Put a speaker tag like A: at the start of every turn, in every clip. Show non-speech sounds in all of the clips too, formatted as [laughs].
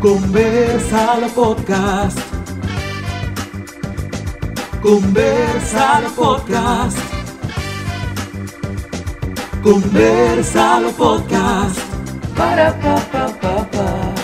A: Conversalo Podcast. Conversalo Podcast. Conversalo Podcast. Para pa pa pa pa.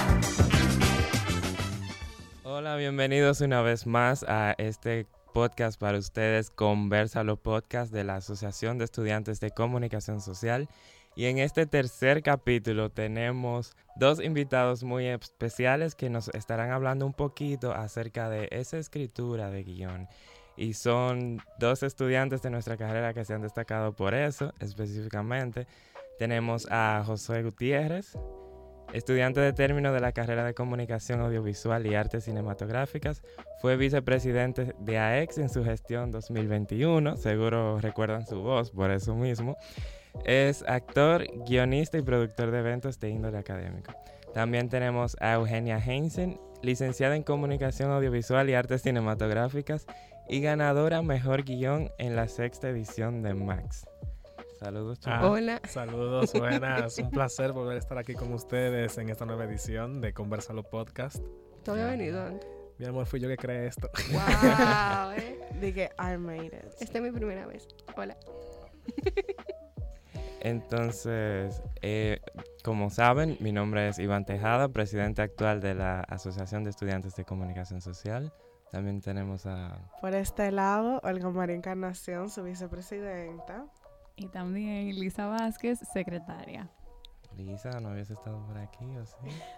B: Hola, bienvenidos una vez más a este podcast para ustedes, Conversalo Podcast de la Asociación de Estudiantes de Comunicación Social. Y en este tercer capítulo tenemos dos invitados muy especiales que nos estarán hablando un poquito acerca de esa escritura de guion. Y son dos estudiantes de nuestra carrera que se han destacado por eso específicamente. Tenemos a José Gutiérrez, estudiante de término de la carrera de Comunicación Audiovisual y Artes Cinematográficas. Fue vicepresidente de AEX en su gestión 2021. Seguro recuerdan su voz por eso mismo. Es actor, guionista y productor de eventos de índole académico. También tenemos a Eugenia Heinzen, licenciada en Comunicación Audiovisual y Artes Cinematográficas y ganadora Mejor Guión en la sexta edición de Max. Saludos,
C: Ah,
B: chicos.
D: Hola.
C: Saludos, buenas. [laughs] Un placer volver a estar aquí con ustedes en esta nueva edición de Conversalo Podcast.
D: ¿Tú habías venido antes?
C: Mi amor, fui yo que creé esto.
D: Wow, [laughs] eh.
E: Dije, I made it.
D: Esta es mi primera vez. Hola. [laughs]
B: Entonces, eh, como saben, mi nombre es Iván Tejada, presidente actual de la Asociación de Estudiantes de Comunicación Social. También tenemos a...
E: Por este lado, Olga María Encarnación, su vicepresidenta.
F: Y también Lisa Vázquez, secretaria.
B: Lisa, ¿no habías estado por aquí o sí?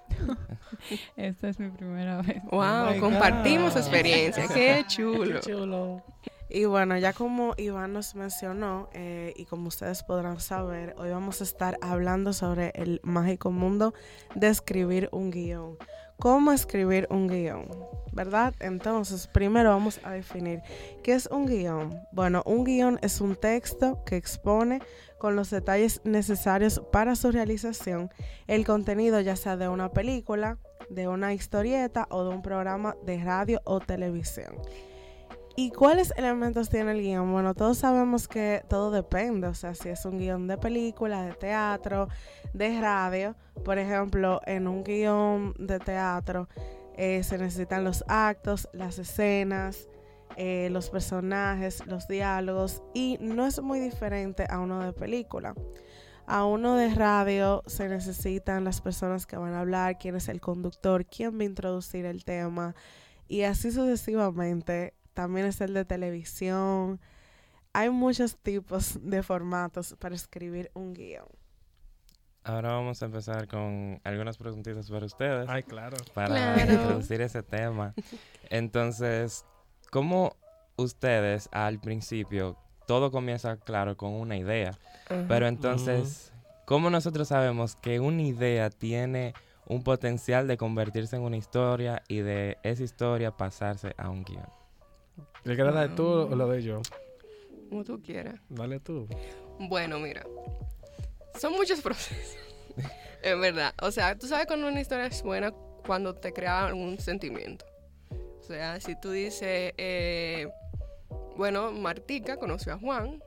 B: [laughs]
F: Esta es mi primera vez.
D: Wow,
C: my
D: compartimos
C: God.
D: experiencia. [laughs] Qué chulo.
C: chulo.
E: Y bueno, ya como Iván nos mencionó, eh, y como ustedes podrán saber, hoy vamos a estar hablando sobre el mágico mundo de escribir un guion. ¿Cómo escribir un guion? ¿Verdad? Entonces, primero vamos a definir qué es un guion. Bueno, un guion es un texto que expone con los detalles necesarios para su realización el contenido ya sea de una película, de una historieta o de un programa de radio o televisión. ¿Y cuáles elementos tiene el guion? Bueno, todos sabemos que todo depende, o sea, si es un guion de película, de teatro, de radio. Por ejemplo, en un guion de teatro eh, se necesitan los actos, las escenas, eh, los personajes, los diálogos y no es muy diferente a uno de película. A uno de radio se necesitan las personas que van a hablar, quién es el conductor, quién va a introducir el tema y así sucesivamente. También es el de televisión. Hay muchos tipos de formatos para escribir un guion.
B: Ahora vamos a empezar con algunas preguntitas para ustedes
C: Ay, claro.
B: para
D: Claro.
B: introducir ese tema. Entonces, ¿cómo ustedes al principio, todo comienza, claro, con una idea? Pero entonces, ¿cómo nosotros sabemos que una idea tiene un potencial de convertirse en una historia y de esa historia pasarse a un guion?
C: ¿Le quieres dar tú o lo doy yo?
D: Como tú quieras.
C: Dale tú.
D: Bueno, mira. Son muchos [laughs] procesos. es verdad. O sea, tú sabes cuando una historia es buena cuando te crea algún sentimiento. O sea, si tú dices, eh, bueno, Martica conoció a Juan,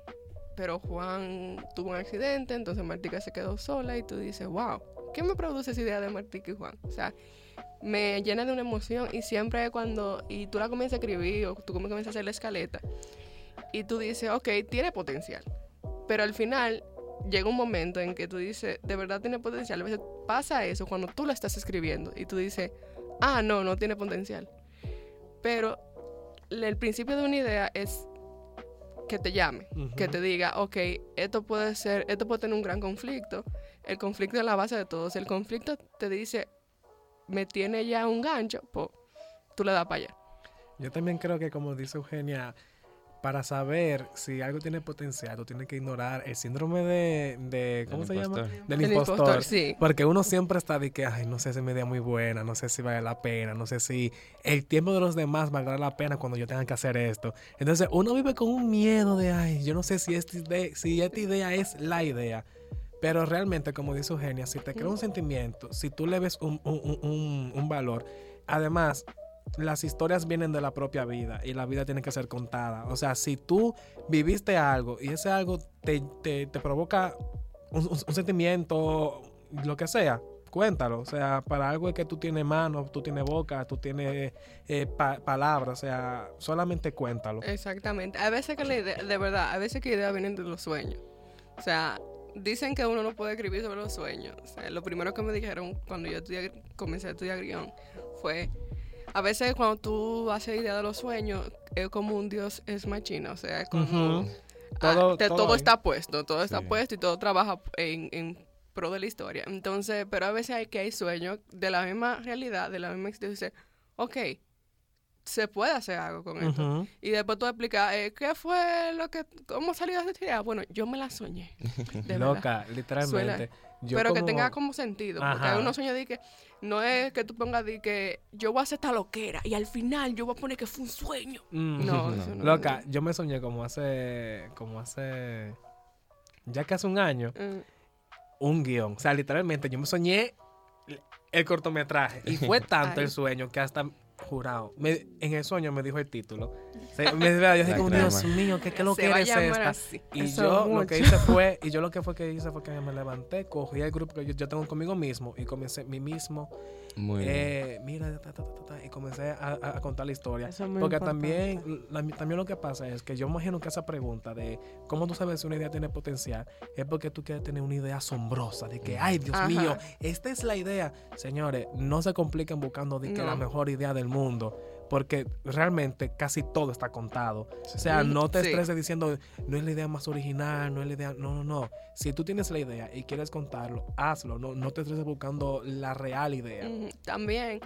D: pero Juan tuvo un accidente, entonces Martica se quedó sola y tú dices, wow, ¿qué me produce esa idea de Martica y Juan? O sea, me llena de una emoción y siempre cuando, y tú la comienzas a escribir o tú comienzas a hacer la escaleta y tú dices, ok, tiene potencial. Pero al final llega un momento en que tú dices, de verdad tiene potencial. A veces pasa eso cuando tú la estás escribiendo y tú dices, ah, no, no tiene potencial. Pero el principio de una idea es que te llame, que te diga, ok, esto puede ser, esto puede tener un gran conflicto. El conflicto es la base de todo. Si el conflicto te dice, me tiene ya un gancho, pues tú le das para allá.
C: Yo también creo que, como dice Eugenia, para saber si algo tiene potencial, tú tienes que ignorar el síndrome de, de ¿cómo
B: Del
C: se llama?
B: impostor.
C: Del
D: El
C: impostor.
D: impostor, sí.
C: Porque uno siempre está de que, ay, no sé si mi idea es muy buena, no sé si vale la pena, no sé si el tiempo de los demás valdrá la pena cuando yo tenga que hacer esto. Entonces, uno vive con un miedo de, ay, yo no sé si esta idea, si esta idea es la idea. Pero realmente, como dice Eugenia, si te crea un sentimiento, si tú le ves un, un- un- un- un valor, además, las historias vienen de la propia vida y la vida tiene que ser contada. O sea, si tú viviste algo y ese algo te, te- te provoca un, un- un sentimiento, lo que sea, cuéntalo. O sea, para algo que tú tienes manos, tú tienes boca, tú tienes eh, pa- palabras, o sea, solamente cuéntalo.
D: Exactamente. A veces que la idea, de verdad, a veces que ideas vienen de los sueños. O sea, dicen que uno no puede escribir sobre los sueños. O sea, lo primero que me dijeron cuando yo estudié- comencé a estudiar guion fue, a veces cuando tú haces idea de los sueños, es como un dios es machina. O sea, es como...
C: Ujú.
D: ah,
C: Todo-
D: te-
C: todo
D: todo está puesto, todo está
B: Sí.
D: puesto y todo trabaja en, en pro de la historia. Entonces, pero a veces hay que hay sueños de la misma realidad, de la misma existencia. Ok, se puede hacer algo con esto. Y después tú explicas, eh, ¿qué fue lo que, cómo salió esta idea? Bueno, yo me la soñé. [laughs] De.
C: Loca, literalmente. Yo
D: Pero que tenga como sentido. Porque hay unos sueños de que no es que tú pongas de que yo voy a hacer esta loquera y al final yo voy a poner que fue un sueño.
C: Mm.
D: No, [laughs]
B: No.
D: eso no.
C: Loca, yo me soñé como hace, como hace, ya que hace un año,
D: Mm,
C: un guion. O sea, literalmente yo me soñé el cortometraje. Y fue [laughs] tanto
D: Ay.
C: el sueño que hasta, jurado, me- en el sueño me dijo el título. Me, yo [laughs] dije como. Dios mío, ¿qué, qué lo que eres esta?
D: así.
C: Y
E: Eso
C: yo lo que hice fue, [laughs] y yo lo que fue que hice fue que me levanté, cogí el grupo que yo, yo tengo conmigo mismo y comencé mi mismo,
B: Muy bien.
C: eh, mira, ta, ta, ta, ta, y comencé a, a- a contar la historia.
E: Eso es muy
C: Porque
E: importante.
C: también, la- también lo que pasa es que yo imagino que esa pregunta de cómo tú sabes si una idea tiene potencial es porque tú quieres tener una idea asombrosa de que, ay, Dios
D: Ajá.
C: mío, esta es la idea. Señores, no se compliquen buscando de que
D: No.
C: la mejor idea del mundo. Porque realmente casi todo está contado. O sea, no te
D: sí.
C: estreses diciendo, no es la idea más original, no es la idea. No, no, no. Si tú tienes la idea y quieres contarlo, hazlo. No, no te estreses buscando la real idea.
D: También,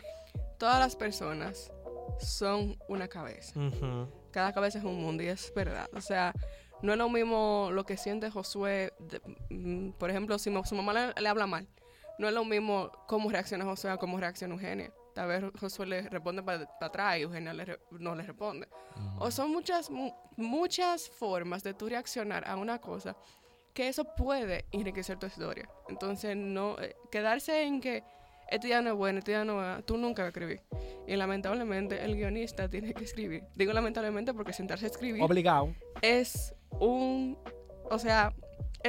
D: todas las personas son una cabeza. Cada cabeza es un mundo y es verdad. O sea, no es lo mismo lo que siente Josué. de- mm, por ejemplo, si su mamá le, le habla mal, no es lo mismo cómo reacciona Josué a cómo reacciona Eugenia. Tal vez Josué le responde para atrás y Eugenia le re- no le responde. O son muchas, mu- muchas formas de tú reaccionar a una cosa que eso puede enriquecer tu historia. Entonces, no eh, quedarse en que esta idea no es buena, esta idea no es tú nunca vas a escribir. Y lamentablemente el guionista tiene que escribir. Digo lamentablemente porque sentarse a escribir
C: Obligado.
D: es un... O sea,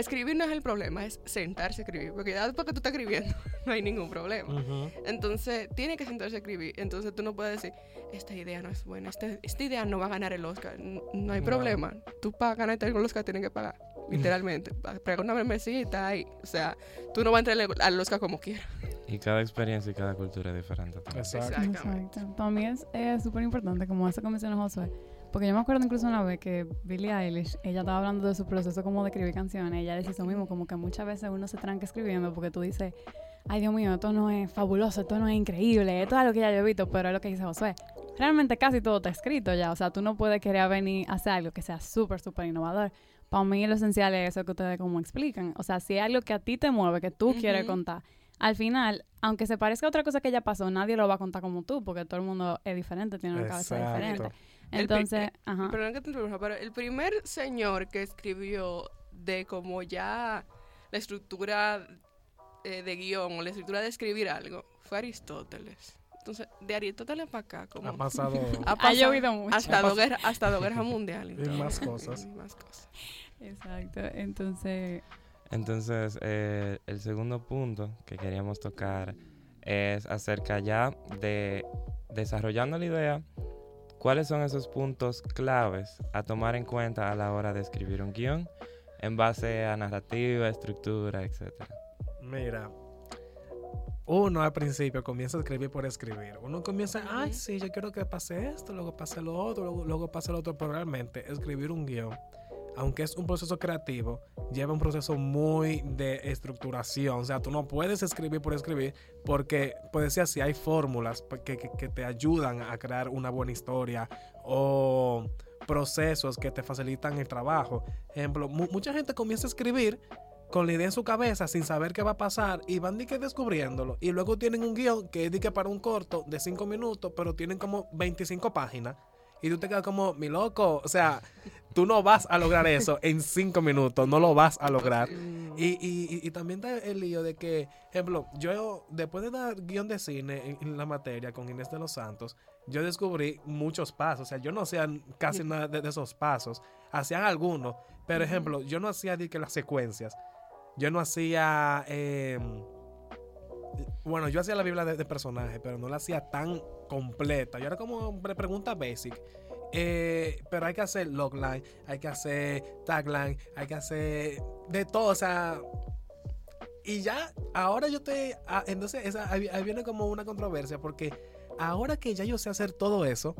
D: escribir no es el problema, es sentarse a escribir. Porque ya después que tú estás escribiendo, [laughs] no hay ningún problema.
C: Ujú.
D: Entonces, tiene que sentarse a escribir. Entonces, tú no puedes decir, esta idea no es buena, esta, esta idea no va a ganar el Oscar. No, hay
C: No.
D: problema. Tú para ganarte el Oscar tienes que pagar, literalmente. Pagar una membresía ahí. O sea, tú no vas a entrar al- Oscar como quieras.
B: Y cada experiencia y cada cultura es diferente. también.
C: Exacto.
D: Exactamente.
F: Exacto. Para mí es súper importante, como eso que mencionó Josué. Porque yo me acuerdo incluso una vez que Billie Eilish, ella estaba hablando de su proceso como de escribir canciones. Ella decía eso mismo, como que muchas veces uno se tranca escribiendo porque tú dices, ay Dios mío, esto no es fabuloso, esto no es increíble, esto es algo que ya yo he visto, pero es lo que dice Josué. Realmente casi todo está escrito ya, o sea, tú no puedes querer venir a hacer algo que sea súper, súper innovador. Para mí lo esencial es eso que ustedes como explican. O sea, si hay algo que a ti te mueve, que tú quieres
D: Ujú.
F: contar, al final, aunque se parezca a otra cosa que ya pasó, nadie lo va a contar como tú, porque todo el mundo es diferente, tiene una cabeza
C: Exacto.
F: Diferente.
D: El pri-
F: Entonces, ajá.
D: Perdón que te interrumpa, pero el primer señor que escribió de como ya la estructura eh, de guion o la estructura de escribir algo fue Aristóteles. Entonces, de Aristóteles para acá, como
C: Ha pasado [laughs]
D: ha
F: Ha
D: pasado
F: llovido mucho.
D: hasta dos guerras hasta guerras mundiales.
C: Y más [laughs] cosas.
D: Y más cosas.
F: Exacto. Entonces,
B: Entonces, eh, el segundo punto que queríamos tocar es acerca ya de desarrollando la idea, cuáles son esos puntos claves a tomar en cuenta a la hora de escribir un guion en base a narrativa, estructura, etcétera.
C: Mira, uno al principio comienza a escribir por escribir. Uno comienza, ay, sí, yo quiero que pase esto, luego pase lo otro, luego, luego pase lo otro. Pero realmente, escribir un guion, aunque es un proceso creativo, lleva un proceso muy de estructuración. O sea, tú no puedes escribir por escribir, porque puede ser así, hay fórmulas que, que- te ayudan a crear una buena historia o procesos que te facilitan el trabajo. Ejemplo, mu- mucha gente comienza a escribir con la idea en su cabeza sin saber qué va a pasar y van que descubriéndolo y luego tienen un guion que es para un corto de 5 minutos pero tienen como 25 páginas y tú te quedas como mi loco o sea tú no vas a lograr eso en 5 minutos no lo vas a lograr y, y- y- y también está el lío de que, ejemplo, yo después de dar guion de cine en, en la materia con Inés de los Santos, yo descubrí muchos pasos. O sea, yo no hacía casi nada de, de esos pasos. Hacían algunos. Pero, ejemplo, yo no hacía de que las secuencias. Yo no hacía... eh, bueno, yo hacía la Biblia de, de personaje, pero no la hacía tan completa. Yo era como pre- pregunta basic. Eh, pero hay que hacer logline, hay que hacer tagline, hay que hacer de todo, o sea. Y ya, ahora yo te. ah, entonces, esa, ahí viene como una controversia, porque ahora que ya yo sé hacer todo eso,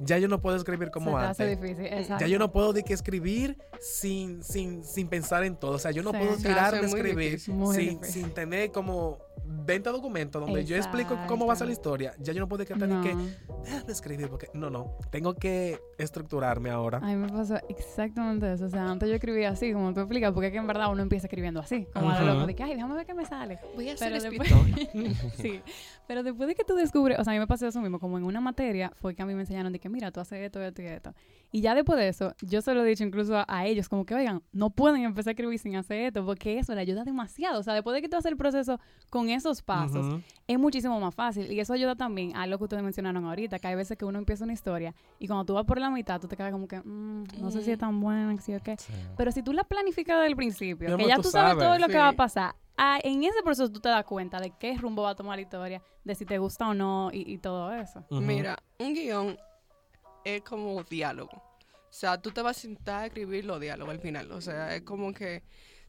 C: ya yo no puedo escribir como
F: Se te
C: antes.
F: hace difícil, exacto.
C: Ya yo no puedo de que escribir sin, sin, sin pensar en todo. O sea, yo no
F: Sí.
C: puedo
F: Se
C: tirarme a
D: hace muy
C: escribir
D: difícil.
C: Sin, sin tener como 20 documentos donde yo explico cómo va a ser la historia. Ya yo no puedo
F: No.
C: que déjame escribir porque no, no, tengo que estructurarme ahora.
F: A mí me pasó exactamente eso. O sea, antes yo escribía así, como tú explicas, porque es que en verdad uno empieza escribiendo así, como a lo loco, de que, ay, déjame ver qué me sale.
D: Voy a ser
F: Pero después,
D: escritor. [laughs] [laughs]
F: sí, pero después de que tú descubres, o sea, a mí me pasó eso mismo, como en una materia fue que a mí me enseñaron de que, mira, tú haces esto, esto y esto. Y ya después de eso, yo se lo he dicho incluso a, a ellos, como que, oigan, no pueden empezar a escribir sin hacer esto, porque eso le ayuda demasiado. O sea, después de que tú haces el proceso con esos pasos, es muchísimo más fácil. Y eso ayuda también a lo que ustedes mencionaron ahorita, que hay veces que uno empieza una historia y cuando tú vas por la mitad, tú te quedas como que, "Mm, no sé si es tan buena, sí o qué.
B: Sí.
F: Pero si tú la planificas desde el principio, que ya
C: tú
F: tú sabes
C: sabes.
F: todo lo que va a pasar, ah, en ese proceso tú te das cuenta de qué rumbo va a tomar la historia, de si te gusta o no y, y todo eso.
D: Mira, un guion es como diálogo. O sea, tú te vas a sentar a escribir los diálogos al final. O sea, es como que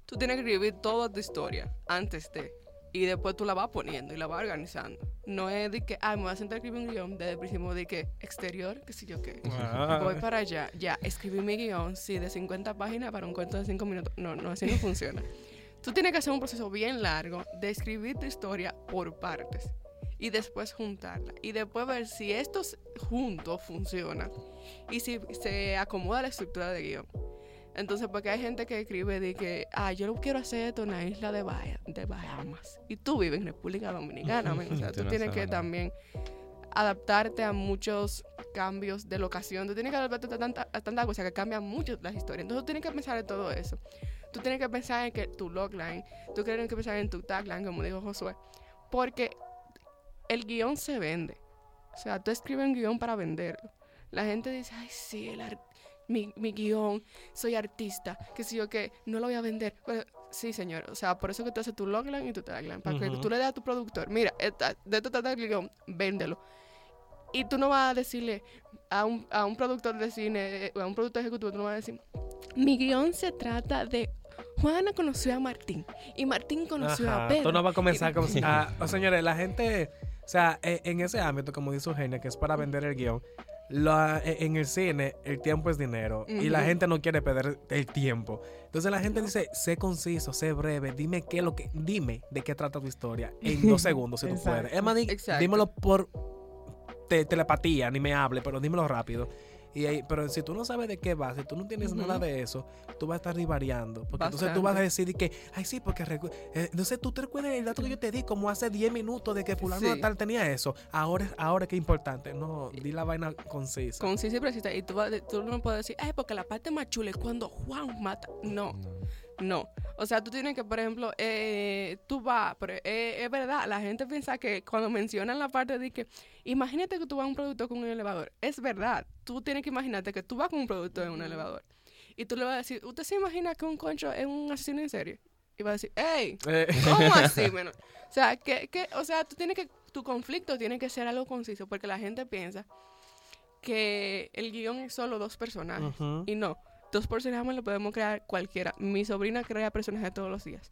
D: tú tienes que escribir toda tu historia antes de. Y después tú la vas poniendo y la vas organizando. No es de que, ah, me voy a sentar a escribir un guion desde el principio de que exterior, qué sé yo qué.
C: Ah.
D: Voy para allá, ya, escribí mi guion, sí, de 50 páginas para un cuento de 5 minutos. No, no, así no funciona. Tú tienes que hacer un proceso bien largo de escribir tu historia por partes y después juntarla y después ver si estos juntos funcionan y si se acomoda la estructura de guion. Entonces, porque hay gente que escribe de que, ah, yo lo quiero hacer esto en la isla de, Bahia- de Bahamas. Y tú vives en República Dominicana, men. o sea, [laughs]
B: Tú
D: tienes que también adaptarte a muchos cambios de locación. Tú tienes que adaptarte a tanta, a tanta cosa que cambian mucho las historias. Entonces, tú tienes que pensar en todo eso. Tú tienes que pensar en que tu logline, tú tienes que pensar en tu tagline, como dijo Josué. Porque el guion se vende. O sea, tú escribes un guion para venderlo. La gente dice, ay, sí, el ar- mi, mi guion, soy artista, que si yo que no lo voy a vender. Pero, sí, señor. O sea, por eso que tú haces tu logline y tu tagline. Para que tú le des a tu productor, mira, esta- de esto trata el guion, véndelo. Y tú no vas a decirle a un, a un productor de cine, eh, a un productor ejecutivo, tú no vas a decir, mi guion se trata de Juana conoció a Martín y Martín conoció
C: Ajá,
D: a Pedro.
C: Tú no vas a comenzar como [laughs] si- ah, oh, señores, la gente, o sea, eh, en ese ámbito, como dice Eugenia, que es para vender el guion, la- eh, en el cine el tiempo es dinero y la gente no quiere perder el tiempo. Entonces la gente dice, sé conciso, sé breve, dime qué lo que, dime de qué trata tu historia en [laughs] dos segundos si tú puedes. Es más, dímelo por te- telepatía, ni me hable, pero dímelo rápido. Y ahí- pero si tú no sabes de qué va, si tú no tienes nada de eso, tú vas a estar divariando. Porque entonces tú vas a decir que, ay, sí, porque. recu- eh, entonces tú te recuerdas el dato que yo te di como hace 10 minutos de que Fulano
D: Sí.
C: tal tenía eso. Ahora, es- ahora es importante. No, di la vaina concisa.
D: Concisa y precisa. Y tú, vas tú no puedes decir, ay, porque la parte más chula es cuando Juan mata. No,
B: No.
D: No. O sea, tú tienes que, por ejemplo, eh, tú vas, pero eh, es verdad, la gente piensa que cuando mencionan la parte de que, imagínate que tú vas a un producto con un elevador. Es verdad. Tú tienes que imaginarte que tú vas con un producto en un elevador. Y tú le vas a decir, ¿usted se imagina que un concho es un asesino en serie? Y va a decir, hey,
C: Eh,
D: ¿Cómo así? [laughs] O sea, que, que, o sea, tú tienes que, tu conflicto tiene que ser algo conciso, porque la gente piensa que el guion es solo dos personajes. Y no, dos personajes lo podemos crear cualquiera. Mi sobrina crea personajes todos los días.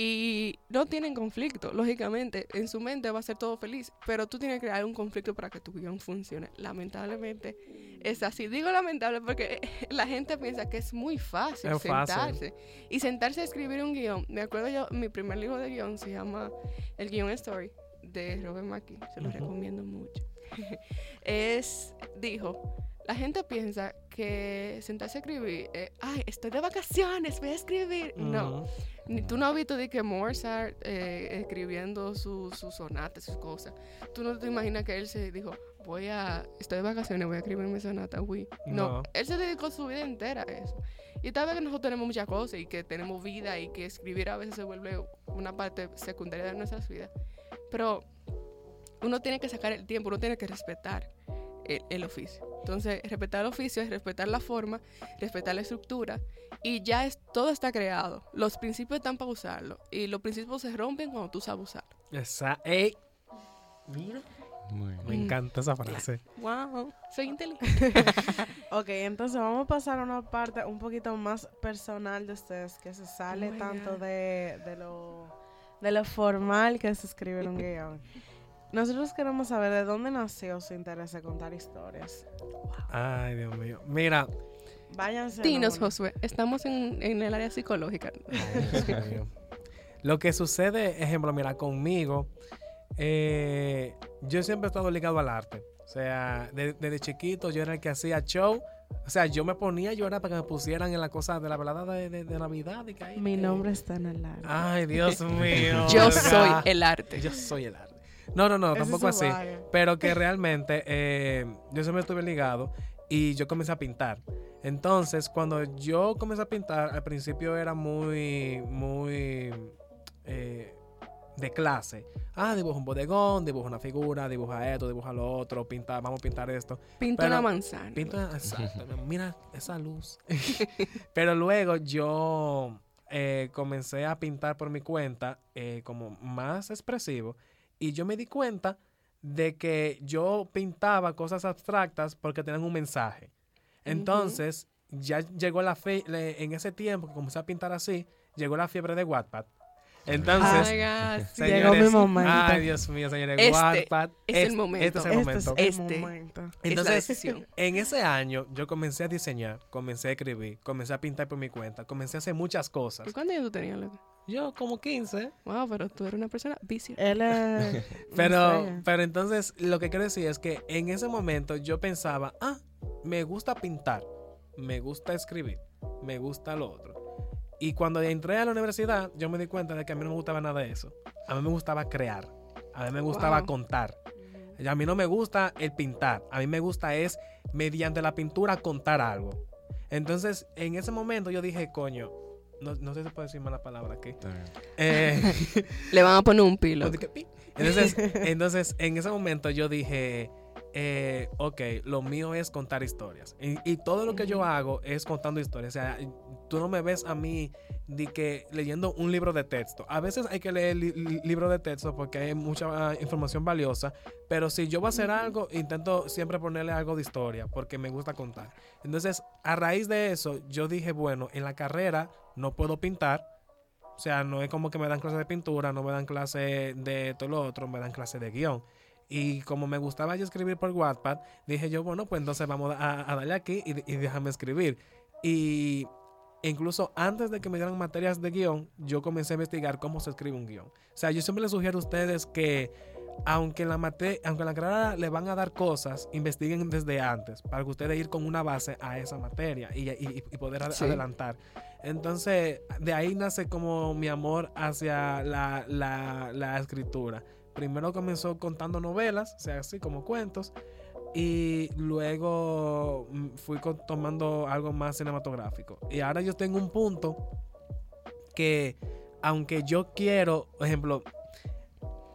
D: Y no tienen conflicto, lógicamente. En su mente va a ser todo feliz, pero tú tienes que crear un conflicto para que tu guion funcione. Lamentablemente es así. Digo lamentable porque [laughs] la gente piensa que es muy fácil
C: Es fácil.
D: sentarse. Y sentarse a escribir un guion. Me acuerdo yo, mi primer libro de guion se llama El Guión Story de Robert Mackie. Se lo recomiendo mucho. [laughs] es, dijo, la gente piensa que sentarse a escribir, eh, ay, estoy de vacaciones, voy a escribir. No, ni, tú no has visto de que Mozart eh, escribiendo sus su sonatas, sus cosas. Tú no te imaginas que él se dijo, voy a, estoy de vacaciones, voy a escribir mi sonata, uy. No.
C: No.
D: él se dedicó su vida entera a eso. Y tal vez que nosotros tenemos muchas cosas y que tenemos vida y que escribir a veces se vuelve una parte secundaria de nuestras vidas. Pero uno tiene que sacar el tiempo, uno tiene que respetar el, el oficio. Entonces, respetar el oficio es respetar la forma, respetar la estructura y ya es, todo está creado. Los principios están para usarlo y los principios se rompen cuando tú sabes usarlo.
C: Esa, ey, mira,
B: Muy
C: me
B: bien.
C: encanta esa frase.
D: Wow, soy inteligente. [laughs]
E: Ok, entonces vamos a pasar a una parte un poquito más personal de ustedes, que se sale
D: Oh
E: tanto de, de lo, de lo formal que es escribir un [laughs] guion. Nosotros queremos saber de dónde nació su interés de contar historias.
C: Ay, Dios mío. Mira,
E: Váyanse.
D: Dinos. Josué, estamos en, en el área psicológica.
C: Ay. Lo que sucede, ejemplo, mira, conmigo, eh, yo siempre he estado ligado al arte. O sea, de- desde chiquito yo era el que hacía show. O sea, yo me ponía a llorar para que me pusieran en la cosa de la velada de, de- de Navidad. y que
E: Mi
C: que-
E: nombre está en el arte.
C: Ay, Dios [laughs] mío.
D: Yo soy el arte.
C: Yo soy el arte. No, no, no,
E: Ese
C: tampoco así. Pero que [laughs] realmente eh, yo siempre estuve ligado y yo comencé a pintar. Entonces, cuando yo comencé a pintar, al principio era muy, muy eh, de clase. Ah, dibuja un bodegón, dibuja una figura, dibuja esto, dibuja lo otro, pinta, vamos a pintar esto.
D: Pinta una manzana.
C: Pinta, exacto, mira esa luz. [laughs] [laughs] Pero luego yo eh, comencé a pintar por mi cuenta eh, como más expresivo y yo me di cuenta de que yo pintaba cosas abstractas porque tenían un mensaje. Entonces, ya llegó la fe, le- en ese tiempo que comencé a pintar así, llegó la fiebre de Wattpad. Entonces,
D: Oh sí. [laughs]
E: Llegó mi momento.
C: Ay, Dios mío, señores,
D: Este
C: Wattpad.
D: es el momento.
C: Este es el
E: Este
C: momento.
E: es el
D: Este.
E: momento.
D: es la
C: Entonces,
D: decisión.
C: en ese año yo comencé a diseñar, comencé a escribir, comencé a pintar por mi cuenta, comencé a hacer muchas cosas.
D: ¿Cuántos años tú tenías, loco?
C: Yo como 15,
D: Wow, pero tú eres una persona vicia.
E: Él es. [laughs]
C: pero, pero entonces lo que quiero decir es que en ese momento yo pensaba, ah, me gusta pintar, me gusta escribir, me gusta lo otro. Y cuando entré a la universidad, yo me di cuenta de que a mí no me gustaba nada de eso. A mí me gustaba crear, a mí me gustaba
D: Wow.
C: contar. Y A mí no me gusta el pintar, a mí me gusta es mediante la pintura contar algo. Entonces, en ese momento yo dije, coño, no, no sé si puedo decir mala palabra aquí. Eh, [laughs] [laughs]
D: Le van a poner un pilo.
C: entonces, entonces, en ese momento yo dije, eh, ok, lo mío es contar historias. Y, y todo lo que yo hago es contando historias. O sea, tú no me ves a mí de que leyendo un libro de texto. A veces hay que leer li- li- libro de texto porque hay mucha ah, información valiosa. Pero si yo voy a hacer algo, intento siempre ponerle algo de historia porque me gusta contar. Entonces, a raíz de eso, yo dije, bueno, en la carrera no puedo pintar. O sea, no es como que me dan clases de pintura, no me dan clase de todo lo otro, me dan clase de guion. Y como me gustaba yo escribir por Wattpad, dije yo, bueno, pues entonces vamos a, a darle aquí y, y déjame escribir. Y incluso antes de que me dieran materias de guion, yo comencé a investigar cómo se escribe un guion. O sea, yo siempre les sugiero a ustedes que aunque en la mate- aunque en la carrera le van a dar cosas, investiguen desde antes para que ustedes ir con una base a esa materia y, y- y poder ad-
D: Sí.
C: adelantar. Entonces, de ahí nace como mi amor hacia la, la- la escritura. Primero comenzó contando novelas, o sea, así como cuentos, y luego mm, fui tomando algo más cinematográfico. Y ahora yo tengo un punto que, aunque yo quiero, por ejemplo,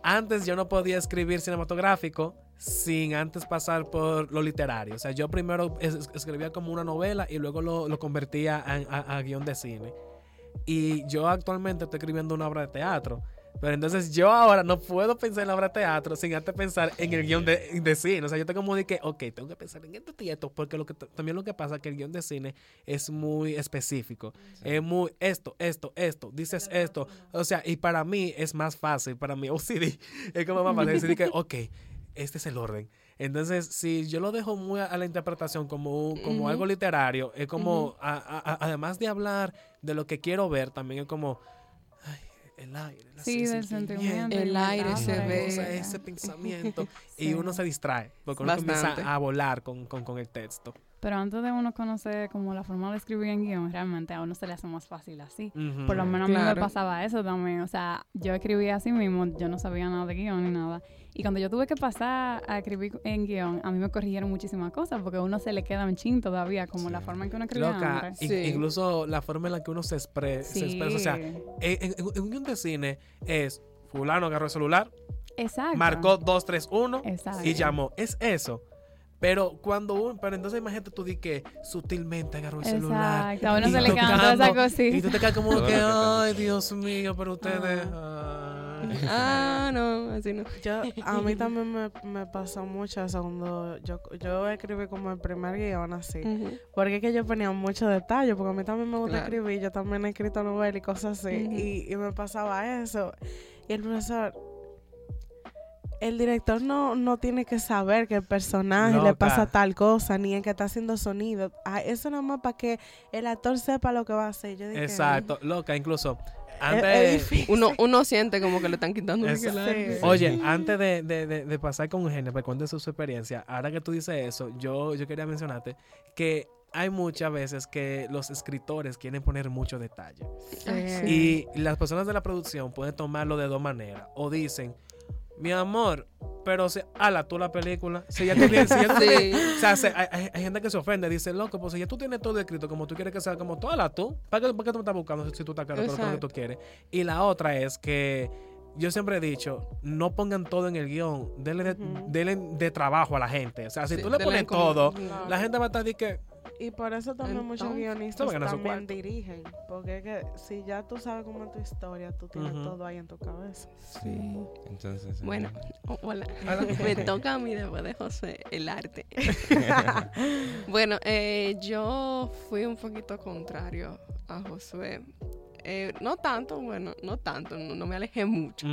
C: antes yo no podía escribir cinematográfico sin antes pasar por lo literario. O sea, yo primero es- escribía como una novela y luego lo, lo convertía a- a guion de cine. Y yo actualmente estoy escribiendo una obra de teatro. Pero entonces yo ahora no puedo pensar en la obra de teatro sin antes pensar en el guion de, de cine. O sea, yo tengo como de que, ok, tengo que pensar en esto y esto, porque lo que también lo que pasa es que el guion de cine es muy específico. Es muy esto, esto, esto, dices esto. O sea, y para mí es más fácil, para mí [laughs] OCD, es como más fácil decir que, [laughs] ok, este es el orden. Entonces, si yo lo dejo muy a, la interpretación como, como
D: Ujú.
C: algo literario, es como,
D: Ujú.
C: a- a- a- además de hablar de lo que quiero ver, también es como, el aire, la
F: Sí, del sentimiento.
D: El
F: y
D: aire se
F: y
D: ve.
C: cosa, ese [laughs] pensamiento y
F: Sí.
C: uno se distrae porque uno
D: Bastante.
C: comienza a volar con, con, con el texto.
F: Pero antes de uno conocer como la forma de escribir en guion, realmente a uno se le hace más fácil así. Por lo menos a mí me pasaba eso también. O sea, yo escribía así mismo, yo no sabía nada de guion ni nada. Y cuando yo tuve que pasar a escribir en guion, a mí me corrigieron muchísimas cosas porque a uno se le queda un chin todavía, como la forma en que uno escribía
D: Sí.
C: incluso la forma en la que uno se, expre- se
F: Sí,
C: expresa. O sea, en, en- en un guion de cine es fulano agarró el celular,
F: exacto.
C: marcó 231
F: Exacto.
C: y llamó. Es eso. Pero cuando uno, pero entonces imagínate tú di que sutilmente agarró el celular.
F: Exacto, a uno
C: y
F: se le canta esa cosita.
C: Y tú te quedas como que, ay, Dios mío, pero ustedes. ay". [laughs]
D: Ah, no, así no.
E: Yo, a mí también me, me pasó mucho eso cuando yo, yo escribí como el primer guion así. Porque es que yo ponía mucho detalle, porque a mí también me gusta
D: Claro.
E: escribir, yo también he escrito novelas y cosas así, y, y me pasaba eso. Y el profesor, el director no, no tiene que saber que el personaje le pasa tal cosa, ni el que está haciendo sonido. Ah, eso nada más para que el actor sepa lo que va a hacer. Yo dije,
C: Exacto, loca, incluso. Antes.
D: Uno, uno siente como que le están quitando la-
E: Sí.
C: Oye, antes de, de- de- de pasar con Eugenia para que cuente su, su experiencia, ahora que tú dices eso, yo, yo quería mencionarte que hay muchas veces que los escritores quieren poner mucho detalle.
E: Sí.
C: Y las personas de la producción pueden tomarlo de dos maneras. O dicen, mi amor, pero si, ala tú la película. Si ya tú tienes, si ya tú [laughs]
D: Sí.
C: tienes- o sea, se- hay, gente que se ofende, dice, loco, pues si ya tú tienes todo escrito como tú quieres que sea como tú, ala tú. ¿Para qué, para qué tú me estás buscando si, tú estás claro todo lo que tú quieres? Y la otra es que yo siempre he dicho, no pongan todo en el guion, denle de, denle de trabajo a la gente. O sea, si
D: Sí,
C: tú le pones todo,
E: No.
C: la gente va a estar de que,
E: Y por eso también muchos guionistas también
C: cuarto.
E: dirigen. Porque es que si ya tú sabes cómo es tu historia, tú tienes todo ahí en tu cabeza.
D: Sí.
B: Entonces.
D: Bueno, oh, hola. [laughs]
C: Hola.
D: Me toca a mí después de José el arte. [laughs] [laughs] bueno, eh, yo fui un poquito contrario a Josué. Eh, no tanto, bueno, no tanto, no, no me alejé mucho.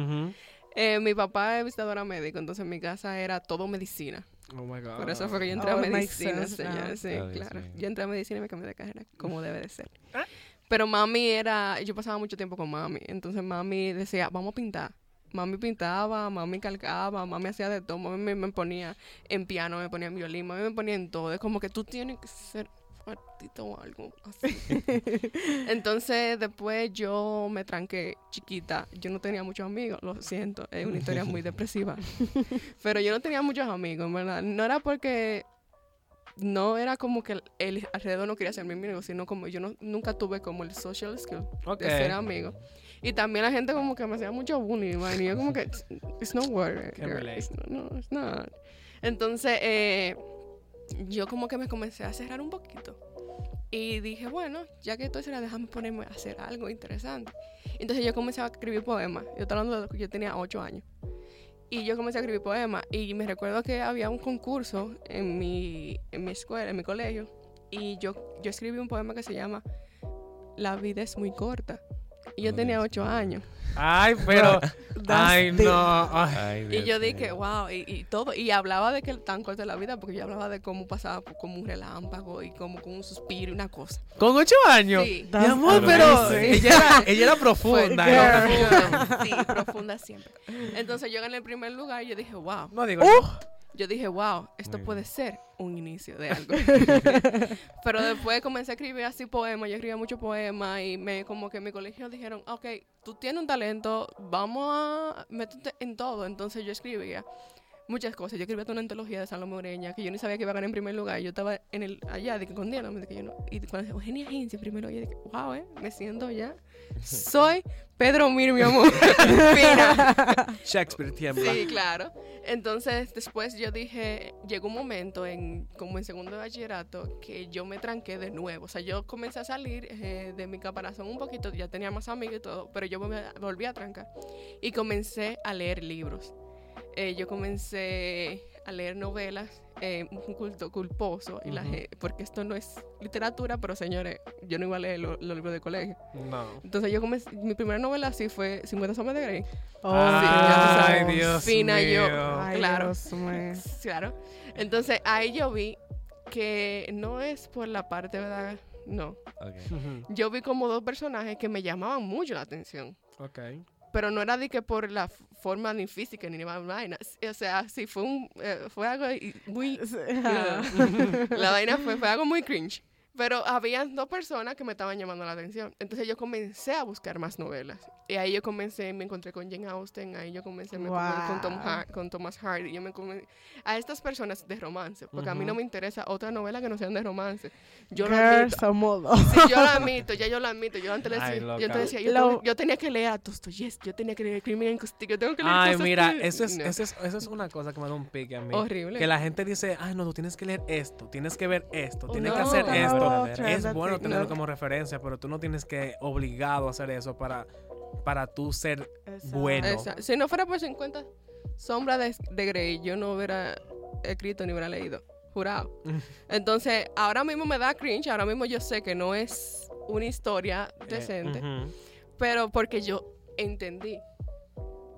D: Eh, mi papá es visitadora médico, entonces mi casa era todo medicina.
C: Oh my God.
D: Por eso fue que yo entré
E: Oh,
D: a medicina, señor. Sí,
B: Oh,
D: claro. Yo entré a medicina y me cambié de carrera, como debe de ser.
C: Ah.
D: Pero mami era, yo pasaba mucho tiempo con mami, entonces mami decía, vamos a pintar. Mami pintaba, mami calcaba, mami hacía de todo, mami me, me ponía en piano, me ponía en violín, mami me ponía en todo. Es como que tú tienes que ser artista o algo así. [laughs] Entonces después yo me tranqué chiquita. Yo no tenía muchos amigos, lo siento, es una historia muy depresiva. [laughs] Pero yo no tenía muchos amigos, ¿verdad? No era porque no era como que el, el alrededor no quería ser mi amigo, sino como yo no, nunca tuve como el social skill de ser amigo. Y también la gente como que me hacía mucho bullying, man, y yo como que, it's, it's not worth it, girl. It's no, it's not. Entonces, eh, yo como que me comencé a cerrar un poquito. Y dije, bueno, ya que estoy cerrada, déjame ponerme a hacer algo interesante. Entonces yo comencé a escribir poemas. Yo estoy hablando de que yo tenía ocho años. Y yo comencé a escribir poemas. Y me recuerdo que había un concurso en mi, en mi escuela, en mi colegio. Y yo, yo escribí un poema que se llama La vida es muy corta. Y yo tenía ocho años.
C: Ay, pero. [laughs] ay, no. ay.
B: Ay,
D: Y yo dije, wow, y, y todo. Y hablaba de que tan corta es la vida, porque yo hablaba de cómo pasaba por- como un relámpago y como con un suspiro y una cosa.
C: Con ocho años.
D: Sí.
C: Mi amor,
B: Pero
C: ella era, ella era profunda.
D: Fue
C: era profunda.
D: Sí, profunda siempre. Entonces yo gané el primer lugar y yo dije, wow.
C: No digo.
D: Yo dije, wow, esto puede ser un inicio de algo. [laughs] [laughs] Pero después comencé a escribir así poemas, yo escribía muchos poemas y me como que en mi colegio dijeron, ok, tú tienes un talento, vamos a meterte en todo. Entonces yo escribía muchas cosas. Yo escribía hasta una antología de Salomé Ureña que yo ni sabía que iba a ganar en primer lugar. Yo estaba en el allá, de que escondiéndome, de que yo no. Y cuando Eugenia Agencia en primer lugar, yo dije, wow, eh, me siento ya. Soy Pedro Mir, mi amor. [laughs]
C: Shakespeare tiembla.
D: Sí, claro. Entonces, después yo dije, llegó un momento en como en segundo de bachillerato que yo me tranqué de nuevo. O sea, yo comencé a salir eh, de mi caparazón un poquito, ya tenía más amigos y todo, pero yo me volví a trancar y comencé a leer libros. Eh, yo comencé a leer novelas, eh, un culto culposo, y la
C: Ujú.
D: gen- porque esto no es literatura, pero señores, yo no iba a leer lo- los libros de colegio.
C: No.
D: Entonces yo comencé, mi primera novela así fue 50 sombras de Grey.
E: Oh,
C: Ay,
E: Dios.
C: Dios
D: Fina
C: mío.
D: yo.
E: Ay,
D: Claro.
E: Dios [laughs] mío.
D: Claro. Entonces ahí yo vi que no es por la parte, ¿verdad? No.
B: Ok.
C: Ujú.
D: Yo vi como dos personajes que me llamaban mucho la atención.
C: Ok.
D: Pero no era de que por la forma ni física ni ni vaina. O sea, sí fue un, eh, fue algo muy... [laughs] La vaina fue, fue algo muy cringe. Pero habían dos personas que me estaban llamando la atención. Entonces yo comencé a buscar más novelas. Y ahí yo comencé, me encontré con Jane Austen, ahí yo comencé me encontré con, Tom
E: Wow.
D: Har- con Thomas Hardy. Yo me a estas personas de romance, porque a mí no me interesa otra novela que no sean de romance. Yo lo
E: Girl,
D: admito.
E: somos dos.
D: Sí, yo lo admito, ya yo lo admito. Yo antes le
C: Ay,
D: decía, yo, te decía, yo,
E: Lo-
D: yo tenía que leer a Dostoyevsky, yo tenía que leer Crimen en Castigo, yo tengo que leer
C: Ay,
D: cosas
C: mira,
D: que-
C: eso es,
D: No.
C: eso, es, eso es una cosa que me da un pique a mí.
D: horrible.
C: Que la gente dice, ay, no, tú tienes que leer esto, tienes que ver esto, tienes que
D: no.
C: hacer
D: No,
C: esto. Es
E: la
C: bueno tenerlo como referencia, pero tú no tienes que obligado a hacer eso para, para tú ser
E: Exacto.
C: bueno.
D: Si no fuera por 50 sombras de, de Grey, yo no hubiera escrito ni hubiera leído. Jurado. [laughs] Entonces, ahora mismo me da cringe. Ahora mismo yo sé que no es una historia
C: Eh,
D: decente. Pero porque yo entendí.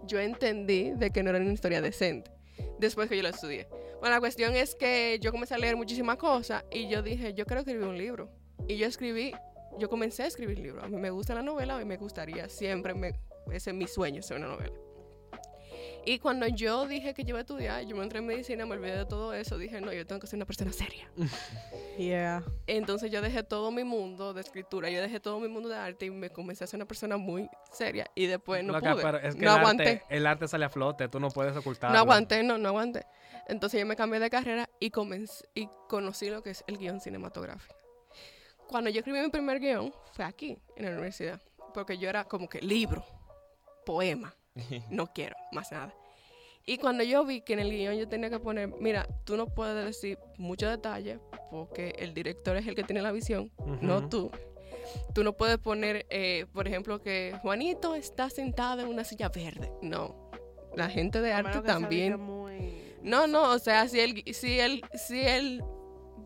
D: Yo entendí de que no era una historia decente. Después que yo lo estudié. Bueno, la cuestión es que yo comencé a leer muchísimas cosas y yo dije, yo quiero escribir un libro. Y yo escribí, yo comencé a escribir libros. A mí me gusta la novela y me gustaría siempre, me, ese es mi sueño, ser una novela. Y cuando yo dije que yo iba a estudiar, yo me entré en medicina, me olvidé de todo eso, dije, no, yo tengo que ser una persona seria. [laughs]
E: Yeah.
D: Entonces yo dejé todo mi mundo de escritura, yo dejé todo mi mundo de arte y me comencé a ser una persona muy seria y después no
C: Loca,
D: pude.
C: pero es que
D: no
C: el,
D: aguanté.
C: Arte, el arte sale a flote, tú no puedes ocultarlo.
D: No aguanté, no, no aguanté. Entonces yo me cambié de carrera y comencé y conocí lo que es el guion cinematográfico. Cuando yo escribí mi primer guion fue aquí, en la universidad, porque yo era como que libro, poema, [laughs] no quiero más nada. Y cuando yo vi que en el guion yo tenía que poner, mira, tú no puedes decir muchos detalles porque el director es el que tiene la visión, no tú. Tú no puedes poner, eh, por ejemplo, que Juanito está sentado en una silla verde. No. La gente de
E: A
D: arte también.
E: muy-
D: No, no, o sea, si el, si el, si el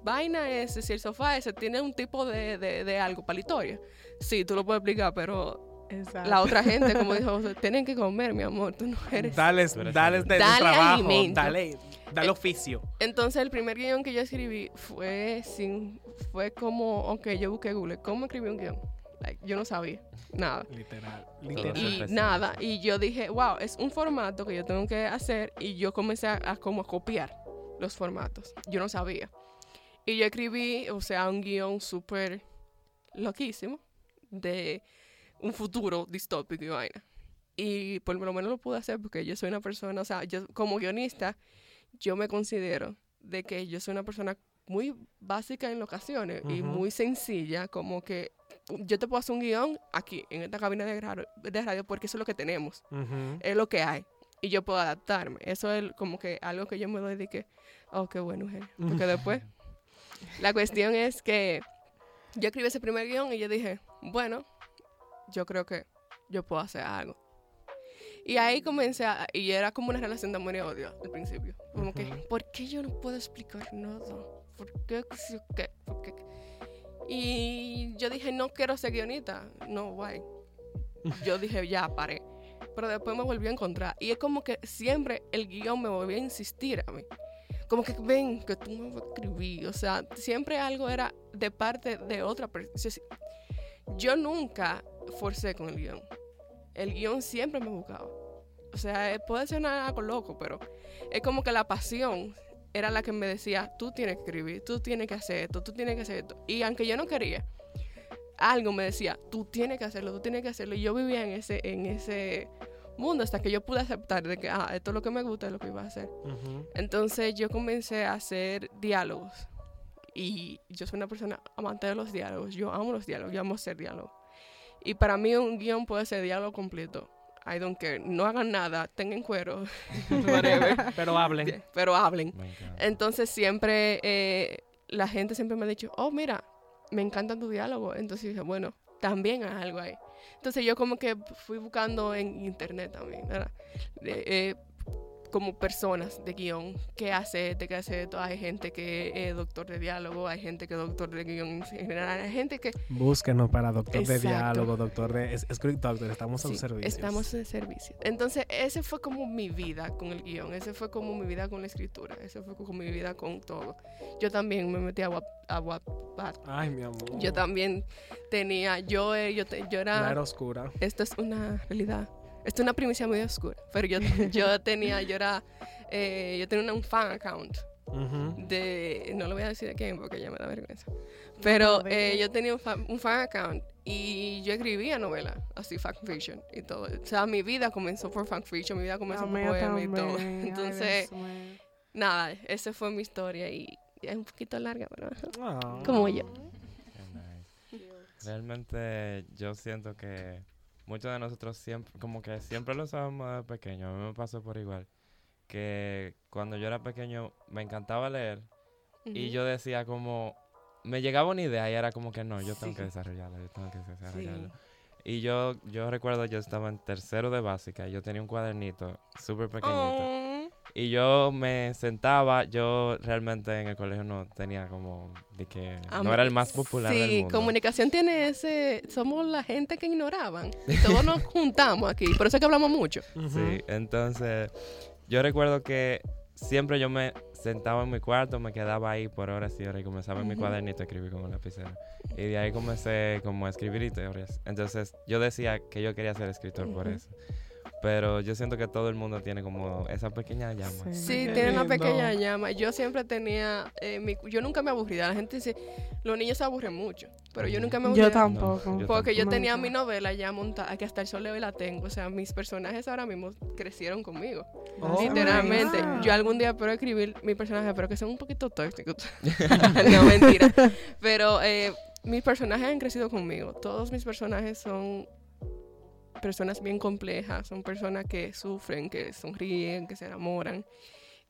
D: vaina ese, si el sofá ese tiene un tipo de, de, de algo historia, sí, tú lo puedes explicar, pero
E: Exacto.
D: la otra gente, como [laughs] dijo, tienen que comer, mi amor, tú no eres.
C: Dale,
B: Tú eres
C: dale,
B: adulto.
C: de-
D: Dale
C: trabajo,
D: alimento.
C: dale, dale oficio.
D: Entonces, el primer guion que yo escribí fue sin, fue como, ok, yo busqué Google, ¿cómo escribí un guion? Like, yo no sabía nada.
C: Literal, literal.
D: y nada, y yo dije, wow, es un formato que yo tengo que hacer y yo comencé a, a como a copiar los formatos. Yo no sabía. Y yo escribí, o sea, un guion súper loquísimo de un futuro distópico y vaina. Y por lo menos lo pude hacer porque yo soy una persona, o sea, yo como guionista, yo me considero de que yo soy una persona muy básica en ocasiones y muy sencilla, como que yo te puedo hacer un guion aquí, en esta cabina de radio, de radio porque eso es lo que tenemos, es lo que hay. Y yo puedo adaptarme. Eso es como que algo que yo me doy de que, oh, qué bueno, Eugenio. Porque después, la cuestión es que yo escribí ese primer guion y yo dije, bueno, yo creo que yo puedo hacer algo. Y ahí comencé a, y era como una relación de amor y odio al principio. Como que. ¿por qué yo no puedo explicar nada? ¿Por qué? qué? ¿Por qué? Y yo dije, no quiero ser guionista. No, guay. Yo [laughs] dije, ya, paré. Pero después me volví a encontrar. Y es como que siempre el guion me volvió a insistir a mí. Como que ven, que tú me vas a escribir. O sea, siempre algo era de parte de otra persona. Yo nunca forcé con el guion. El guion siempre me buscaba. O sea, eh, puede ser algo loco, pero es como que la pasión era la que me decía, tú tienes que escribir, tú tienes que hacer esto, tú tienes que hacer esto. Y aunque yo no quería, algo me decía, tú tienes que hacerlo, tú tienes que hacerlo. Y yo vivía en ese, en ese mundo hasta que yo pude aceptar de que, ah, esto es lo que me gusta, es lo que iba a hacer. Entonces yo comencé a hacer diálogos. Y yo soy una persona amante de los diálogos. Yo amo los diálogos, yo amo hacer diálogos. Y para mí un guion puede ser diálogo completo. I don't care. No hagan nada, tengan cuero, [laughs] whatever.
C: Pero hablen.
D: pero hablen. Entonces siempre, eh, la gente siempre me ha dicho, oh, mira, me encanta tu diálogo. Entonces dije, bueno, también hay algo ahí. Entonces yo como que fui buscando en internet también, eh, como personas de guion, qué hace este, qué hace esto. Hay gente que es doctor de diálogo, hay gente que es doctor de guion en general, hay gente que...
C: Búsquenos para doctor de diálogo, doctor de script doctor, estamos
D: Sí,
C: servicio.
D: Estamos en servicio. Entonces, ese fue como mi vida con el guion, ese fue como mi vida con la escritura, ese fue como mi vida con todo. Yo también me metí a, Wattpad.
C: Ay, mi amor.
D: Yo también tenía, yo, eh, yo, te- yo
C: La
D: era,
C: era oscura.
D: esto es una realidad, esto es una primicia muy oscura, pero yo, yo [laughs] tenía, yo era, eh, yo tenía un fan account de no lo voy a decir de quién porque ya me da vergüenza pero
E: ¿de
D: eh, yo tenía un fan, un fan account y yo escribía novelas así fan fiction y todo. O sea mi vida comenzó por fan fiction mi vida comenzó por
E: mía
D: poema y todo. [laughs] entonces nada esa fue mi historia y es un poquito larga pero
C: Ah.
D: como yo.
B: Nice. Realmente yo siento que muchos de nosotros siempre, como que siempre lo sabemos de pequeño. A mí me pasó por igual. Que cuando yo era pequeño me encantaba leer y yo decía como, me llegaba una idea y era como que no, yo tengo
E: Sí.
B: que desarrollarla, yo tengo que desarrollarla. Y yo, yo recuerdo, yo estaba en tercero de básica y yo tenía un cuadernito súper pequeñito.
D: Oh,
B: Y yo me sentaba, yo realmente en el colegio no tenía como, de que no era el más popular
D: sí,
B: del mundo.
D: comunicación tiene ese somos la gente que ignoraban y todos nos [laughs] juntamos aquí por eso es que hablamos mucho.
B: Sí, entonces yo recuerdo que siempre yo me sentaba en mi cuarto, me quedaba ahí por horas y horas y comenzaba en mi cuadernito a escribir con un lapicero. Y de ahí comencé como a escribir historias. Entonces yo decía que yo quería ser escritor por eso. Pero yo siento que todo el mundo tiene como esa pequeña llama.
E: Sí.
D: Tiene una pequeña llama. Yo siempre tenía, eh, mi- yo nunca me aburría. La gente dice, los niños se aburren mucho, pero yo nunca me aburría.
E: Yo tampoco.
B: yo
D: Porque yo
E: tampoco.
D: tenía mi novela ya montada, que hasta el sol de hoy la tengo. O sea, mis personajes ahora mismo crecieron conmigo.
C: Oh,
D: Literalmente.
E: my God.
D: Yo algún día espero escribir mi personaje, pero que sean un poquito tóxicos. [laughs] [laughs] no, mentira. Pero eh, mis personajes han crecido conmigo. Todos mis personajes son personas bien complejas, son personas que sufren, que sonríen, que se enamoran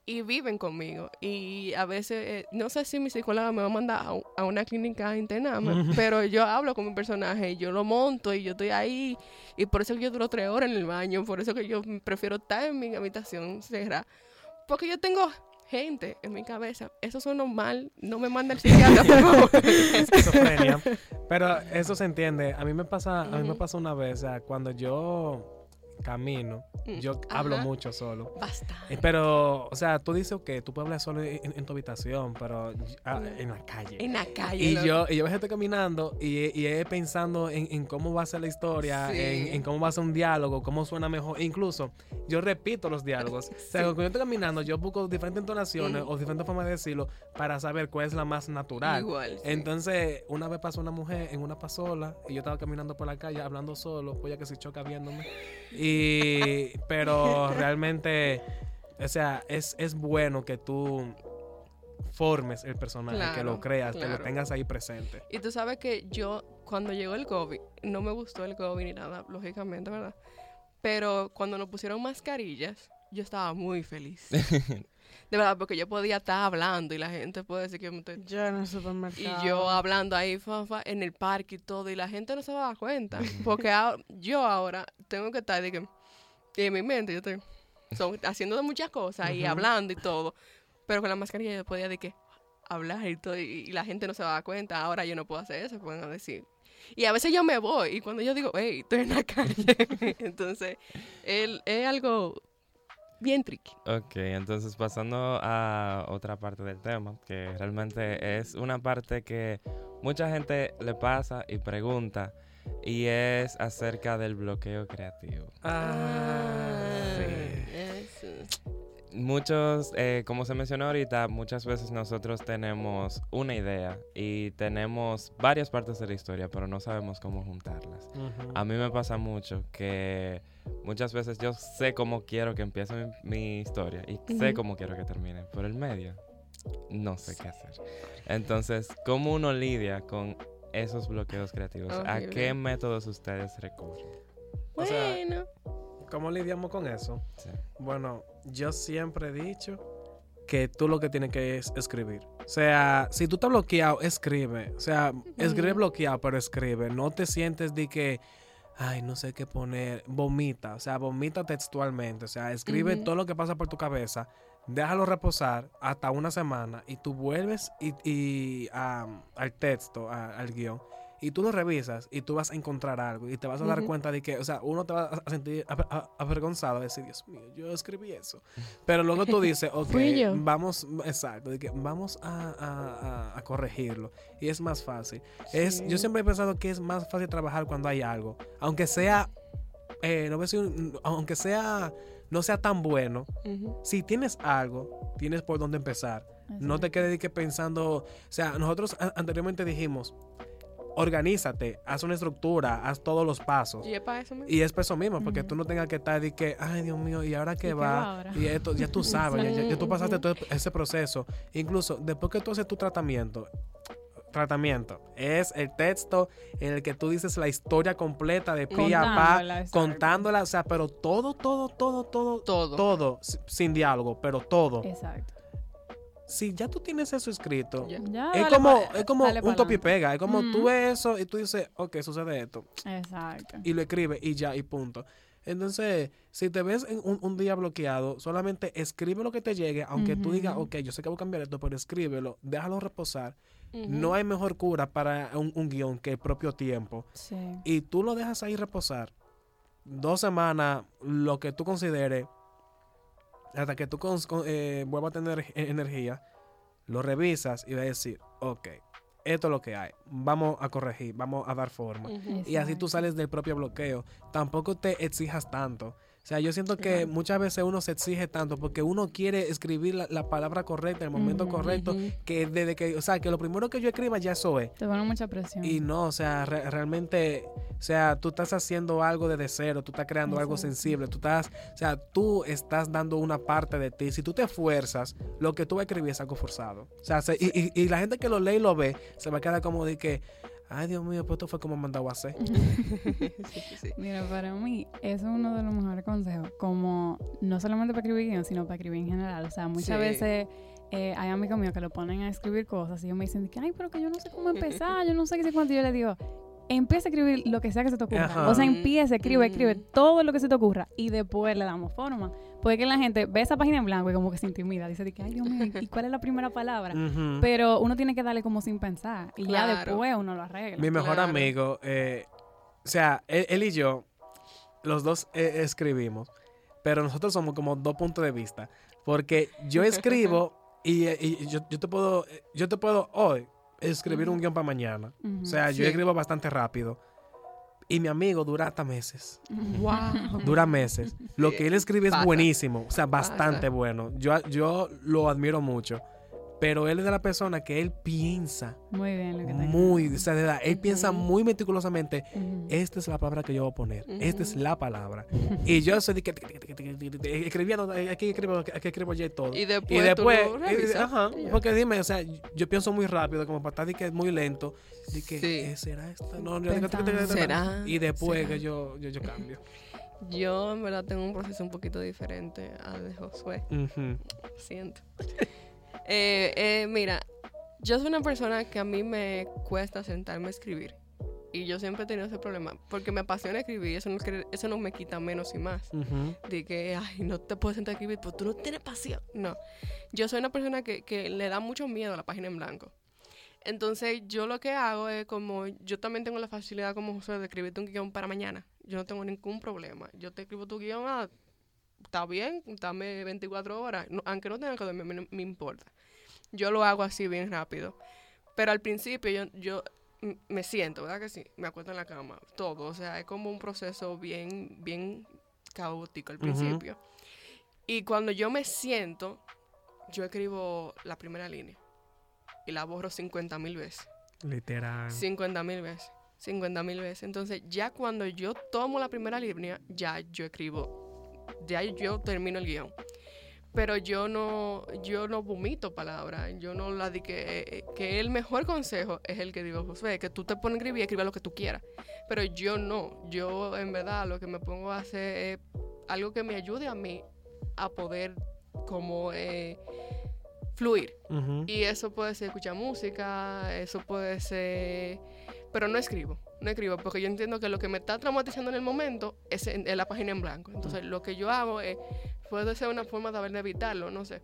D: y viven conmigo. Y a veces, eh, no sé si mi psicóloga me va a mandar a, una clínica a internarme, pero yo hablo con mi personaje, yo lo monto y yo estoy ahí. Y por eso que yo duro tres horas en el baño, por eso que yo prefiero estar en mi habitación cerrada. Porque yo tengo gente en mi cabeza. Eso suena mal, no me manda el psiquiatra, por favor. [laughs]
C: esquizofrenia. [laughs] Pero eso se entiende. A mí me pasa, a mí me pasa una vez, o sea, cuando yo camino,
D: Mm,
C: yo hablo mucho solo.
D: Basta.
C: Eh, Pero, o sea, tú dices que tú puedes hablar solo en, en tu habitación, pero ah, en la calle.
D: En la calle.
C: Y
D: loco.
C: yo, y yo estoy caminando y, y pensando en, en cómo va a ser la historia,
D: Sí.
C: en, en cómo va a ser un diálogo, cómo suena mejor. Incluso yo repito los diálogos. [laughs] O sea,
D: Sí.
C: cuando yo estoy caminando, yo busco diferentes entonaciones
D: Ujú.
C: o diferentes formas de decirlo para saber cuál es la más natural.
D: Igual. sí.
C: Entonces, una vez pasó una mujer en una pasola y yo estaba caminando por la calle hablando solo, pues ya que se choca viéndome. Y, pero realmente, o sea, es, es bueno que tú formes el personaje, que lo
D: Claro,
C: creas, que lo tengas ahí presente.
D: Y tú sabes que yo, cuando llegó el COVID, no me gustó el COVID ni nada, lógicamente, ¿verdad? Pero cuando nos pusieron mascarillas, yo estaba muy feliz. [laughs] De verdad, porque yo podía estar hablando y la gente puede decir que me estoy...
E: Yo en el
D: Y
E: supermercado.
D: yo hablando ahí fa, fa, en el parque y todo, y la gente no se va a dar cuenta. Porque a- yo ahora tengo que estar de que, y en mi mente yo estoy son- haciendo muchas cosas y hablando y todo. Pero con la mascarilla yo podía de que hablar y todo, y, y la gente no se va a dar cuenta. Ahora yo no puedo hacer eso, pueden decir. Y a veces yo me voy, y cuando yo digo, hey, estoy en la calle, [laughs] entonces él, es algo bien tricky.
B: Ok, entonces pasando a otra parte del tema, que realmente es una parte que mucha gente le pasa y pregunta, y es acerca del bloqueo creativo.
C: Ah,
D: eso.
B: Muchos, eh, como se mencionó ahorita, muchas veces nosotros tenemos una idea y tenemos varias partes de la historia, pero no sabemos cómo juntarlas. A mí me pasa mucho que muchas veces yo sé cómo quiero que empiece mi, mi historia y sé cómo quiero que termine, por el medio no sé qué hacer. Entonces, ¿cómo uno lidia con esos bloqueos creativos? ¿A
D: Horrible.
B: qué métodos ustedes recurren?
C: O sea,
D: Bueno.
C: ¿Cómo lidiamos con eso?
B: Sí.
C: Bueno, yo siempre he dicho que tú lo que tienes que es escribir. O sea, si tú estás bloqueado, escribe. O sea, escribe bloqueado, pero escribe. No te sientes de que, ay, no sé qué poner. Vomita. O sea, vomita textualmente. O sea, escribe todo lo que pasa por tu cabeza. Déjalo reposar hasta una semana y tú vuelves y, y, al texto, a- al guion. Y tú lo revisas y tú vas a encontrar algo y te vas a dar
D: Ujú.
C: cuenta de que, o sea, uno te va a sentir avergonzado, decir, Dios mío, yo escribí eso. Pero luego tú [laughs] dices, ok, vamos, exacto, de que vamos a, a- a- corregirlo. Y es más fácil. Es, yo
D: Sí.
C: siempre he pensado que es más fácil trabajar cuando hay algo. Aunque sea, eh, no voy a decir un- aunque sea, no sea tan bueno,
D: Ujú.
C: si tienes algo, tienes por dónde empezar. No te quedes de que pensando, o sea, nosotros anteriormente dijimos, organízate, haz una estructura, haz todos los pasos.
D: Y es para eso mismo.
C: Y es por eso mismo, porque tú no tengas que estar de que, ay Dios mío, ¿y ahora qué
F: ¿Y qué
C: va? Y esto, ya tú [laughs] sabes, ya, ya- ya tú pasaste todo ese proceso. Incluso después que tú haces tu tratamiento, tratamiento es el texto en el que tú dices la historia completa de pi a pa,
F: Contándola, exacto.
C: contándola, o sea, pero todo, todo, todo, todo,
D: Todo.
C: todo, si- sin diálogo, pero todo.
F: Exacto.
C: Si ya tú tienes eso escrito,
D: Ya.
F: Ya,
C: es
F: dale
C: como, es como un copy y pega, es como tú ves eso y tú dices, ok, sucede esto
F: Exacto.
C: y lo escribe y ya, y punto. Entonces, si te ves en un, un día bloqueado, solamente escribe lo que te llegue, aunque tú digas, ok, yo sé que voy a cambiar esto, pero escríbelo, déjalo reposar. No hay mejor cura para un, un guion que el propio tiempo.
F: Sí.
C: Y tú lo dejas ahí reposar dos semanas, lo que tú consideres, hasta que tú con- eh, vuelvas a tener e- energía, lo revisas y vas a decir, ok, esto es lo que hay, vamos a corregir, vamos a dar forma. Y así tú sales del propio bloqueo. Tampoco te exijas tanto. O sea, yo siento que
D: Claro.
C: muchas veces uno se exige tanto porque uno quiere escribir la, la palabra correcta en el momento
F: Ujú.
C: correcto. Que desde que, o sea, que lo primero que yo escriba ya eso es.
F: Te pone mucha presión.
C: Y no, o sea, re- realmente, o sea, tú estás haciendo algo desde cero, tú estás creando algo sensible, tú estás, o sea, tú estás dando una parte de ti. Si tú te esfuerzas, lo que tú vas a escribir es algo forzado. O sea, se- y, y- y la gente que lo lee y lo ve, se va a quedar como de que, ay Dios mío, pues esto fue como mandado a hacer.
D: Sí, sí.
F: Mira, para mí, eso es uno de los mejores consejos. Como no solamente para escribir guion, sino para escribir en general. O sea, muchas
D: Sí.
F: veces eh, hay amigos míos que lo ponen a escribir cosas y ellos me dicen que, ay, pero que yo no sé cómo [laughs] empezar, yo no sé qué sé cuánto. Y yo les digo, empieza a escribir lo que sea que se te ocurra.
C: Ajá.
F: O sea, empieza, escribe, escribe
D: Mm.
F: todo lo que se te ocurra y después le damos forma. Porque que la gente ve esa página en blanco y como que se intimida. Dice de que, ay, Dios mío, ¿y cuál es la primera palabra? Pero uno tiene que darle como sin pensar. Y ya después uno lo arregla.
C: Mi mejor
D: Claro.
C: amigo, eh, o sea, él, él y yo, los dos eh, escribimos, pero nosotros somos como dos puntos de vista. Porque yo [laughs] escribo y, eh, y yo, yo te puedo, eh, yo te puedo hoy escribir un guion para mañana. O sea, yo escribo bastante rápido. Y mi amigo dura hasta meses.
D: Wow.
C: Dura meses. Lo que él escribe es
D: Pasa.
C: buenísimo. O sea, bastante
D: Pasa.
C: bueno. Yo, yo lo admiro mucho. Pero él es de la persona que él piensa
F: Muy bien lo que
C: muy, o sea, de verdad, él piensa muy meticulosamente. Esta es la palabra que yo voy a poner. Esta es la palabra. [laughs] Y yo soy de que escribiendo, aquí escribo, aquí escribo ya y todo.
D: Y
C: Y
D: después,
C: después, y-
D: revisas.
C: ajá, porque dime, o sea, yo pienso muy rápido, como para estar de que es muy lento, de que
D: Sí.
C: eh, será esta, no,
F: Pensando.
D: ¿Será?
C: y después
D: ¿Será?
C: que yo, yo, yo cambio.
D: Yo en verdad tengo un proceso un poquito diferente al de Josué. Siento. Eh, eh, mira, yo soy una persona que a mí me cuesta sentarme a escribir. Y yo siempre he tenido ese problema. Porque me apasiona escribir y eso no, eso no me quita menos y más. De que, ay, no te puedes sentar a escribir, pues tú no tienes pasión. No. Yo soy una persona que, que le da mucho miedo a la página en blanco. Entonces, yo lo que hago es como, yo también tengo la facilidad como José de escribirte un guion para mañana. Yo no tengo ningún problema. Yo te escribo tu guion, ah, está bien, dame 24 horas. No- aunque no tenga que dormir, me, no me importa. Yo lo hago así bien rápido. Pero al principio yo, yo me siento, ¿verdad que sí? Me acuesto en la cama, todo. O sea, es como un proceso bien, bien caótico al principio. Y cuando yo me siento, yo escribo la primera línea. Y la borro 50 mil veces.
C: Literal.
D: 50 mil veces. 50 mil veces. Entonces, ya cuando yo tomo la primera línea, ya yo escribo, ya yo termino el guion. Pero yo no, yo no vomito palabras, yo no la di que, eh, que el mejor consejo es el que digo, José, que tú te pones a escribir y escribe lo que tú quieras. Pero yo no, yo en verdad lo que me pongo a hacer es algo que me ayude a mí a poder como eh, fluir. Y eso puede ser escuchar música, eso puede ser... Pero no escribo, no escribo, porque yo entiendo que lo que me está traumatizando en el momento es, en, la página en blanco. Entonces, lo que yo hago es, puede ser una forma de, haber de evitarlo, no sé.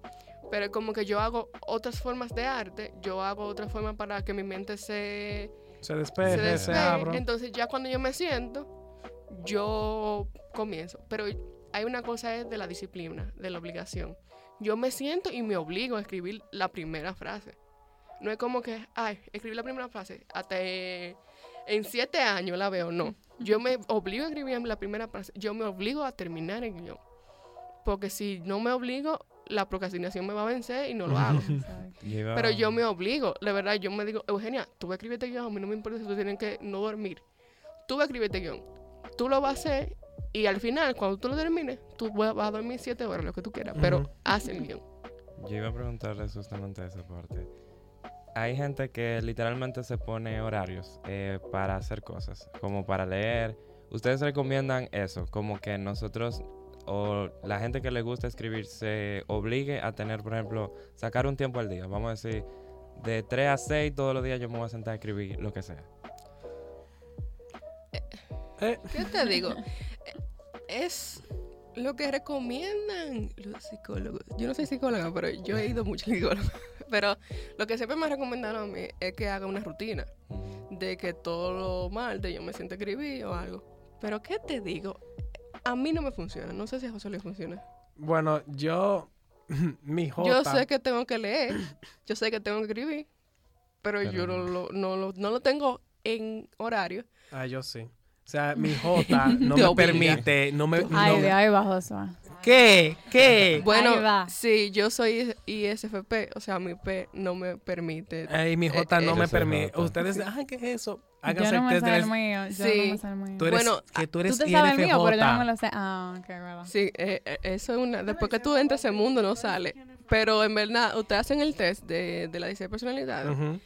D: Pero es como que yo hago otras formas de arte, yo hago otras formas para que mi mente se,
C: Se despeje,
D: se
C: se,
D: despegue.
C: abra.
D: Entonces, ya cuando yo me siento, yo comienzo. Pero hay una cosa es de la disciplina, de la obligación. Yo me siento y me obligo a escribir la primera frase. No es como que, ay, escribí la primera frase, hasta eh, en siete años la veo, no. Yo me obligo a escribir la primera frase, yo me obligo a terminar el guion. Porque si no me obligo, la procrastinación me va a vencer y no lo hago. [laughs] Pero yo me obligo, de verdad, yo me digo, Eugenia, tú vas a escribir este guion, a mí no me importa si tú tienes que no dormir. Tú vas a escribir este guion, tú lo vas a hacer y al final, cuando tú lo termines, tú vas a dormir siete horas, lo que tú quieras, pero haz el guion.
B: Yo iba a preguntarle justamente esa parte. Hay gente que literalmente se pone horarios eh, para hacer cosas, como para leer. ¿Ustedes recomiendan eso? Como que nosotros o la gente que le gusta escribir se obligue a tener, por ejemplo, sacar un tiempo al día. Vamos a decir, de 3 a 6 todos los días yo me voy a sentar a escribir lo que sea.
C: Eh,
D: ¿Qué te digo? Eh, Es lo que recomiendan los psicólogos. Yo no soy psicóloga, pero yo he ido mucho al psicólogo. [laughs] Pero lo que siempre me recomendaron a mí es que haga una rutina de que todo lo martes yo me siento a escribir o algo. Pero ¿qué te digo? A mí no me funciona. No sé si a José le funciona.
C: bueno, yo, [laughs] mi J.
D: Yo sé que tengo que leer, [clears throat] yo sé que tengo que escribir, pero,
B: Pero
D: yo no. lo, no, lo, no lo tengo en horario.
C: Ah, yo sí. O sea, mi J [laughs] no me
D: obliga.
C: permite, no me...
F: Ay,
C: no-
F: de ahí va Josué.
C: ¿Qué? ¿Qué?
D: Bueno,
F: va.
D: sí, yo soy ISFP, o sea, mi P no me permite.
C: Ay, mi J
D: Eh,
C: no
D: eh,
C: me
B: Yo soy
C: permite. Ustedes, ah, ¿qué es eso?
F: Yo
C: Háganse
F: no
C: el
F: me sé el mío. Yo
C: Sí.
F: no me sé el mío.
C: Tú eres,
D: Bueno,
C: que tú eres
F: Tú te sabes el mío,
C: INFJ.
F: pero yo no me lo sé. Ah, ok, verdad.
D: Sí, eh, eh, eso es una. Después que tú entras a ese mundo, no sale. Pero en verdad, ustedes hacen el test de, de la 16 personalidades
C: Ujú.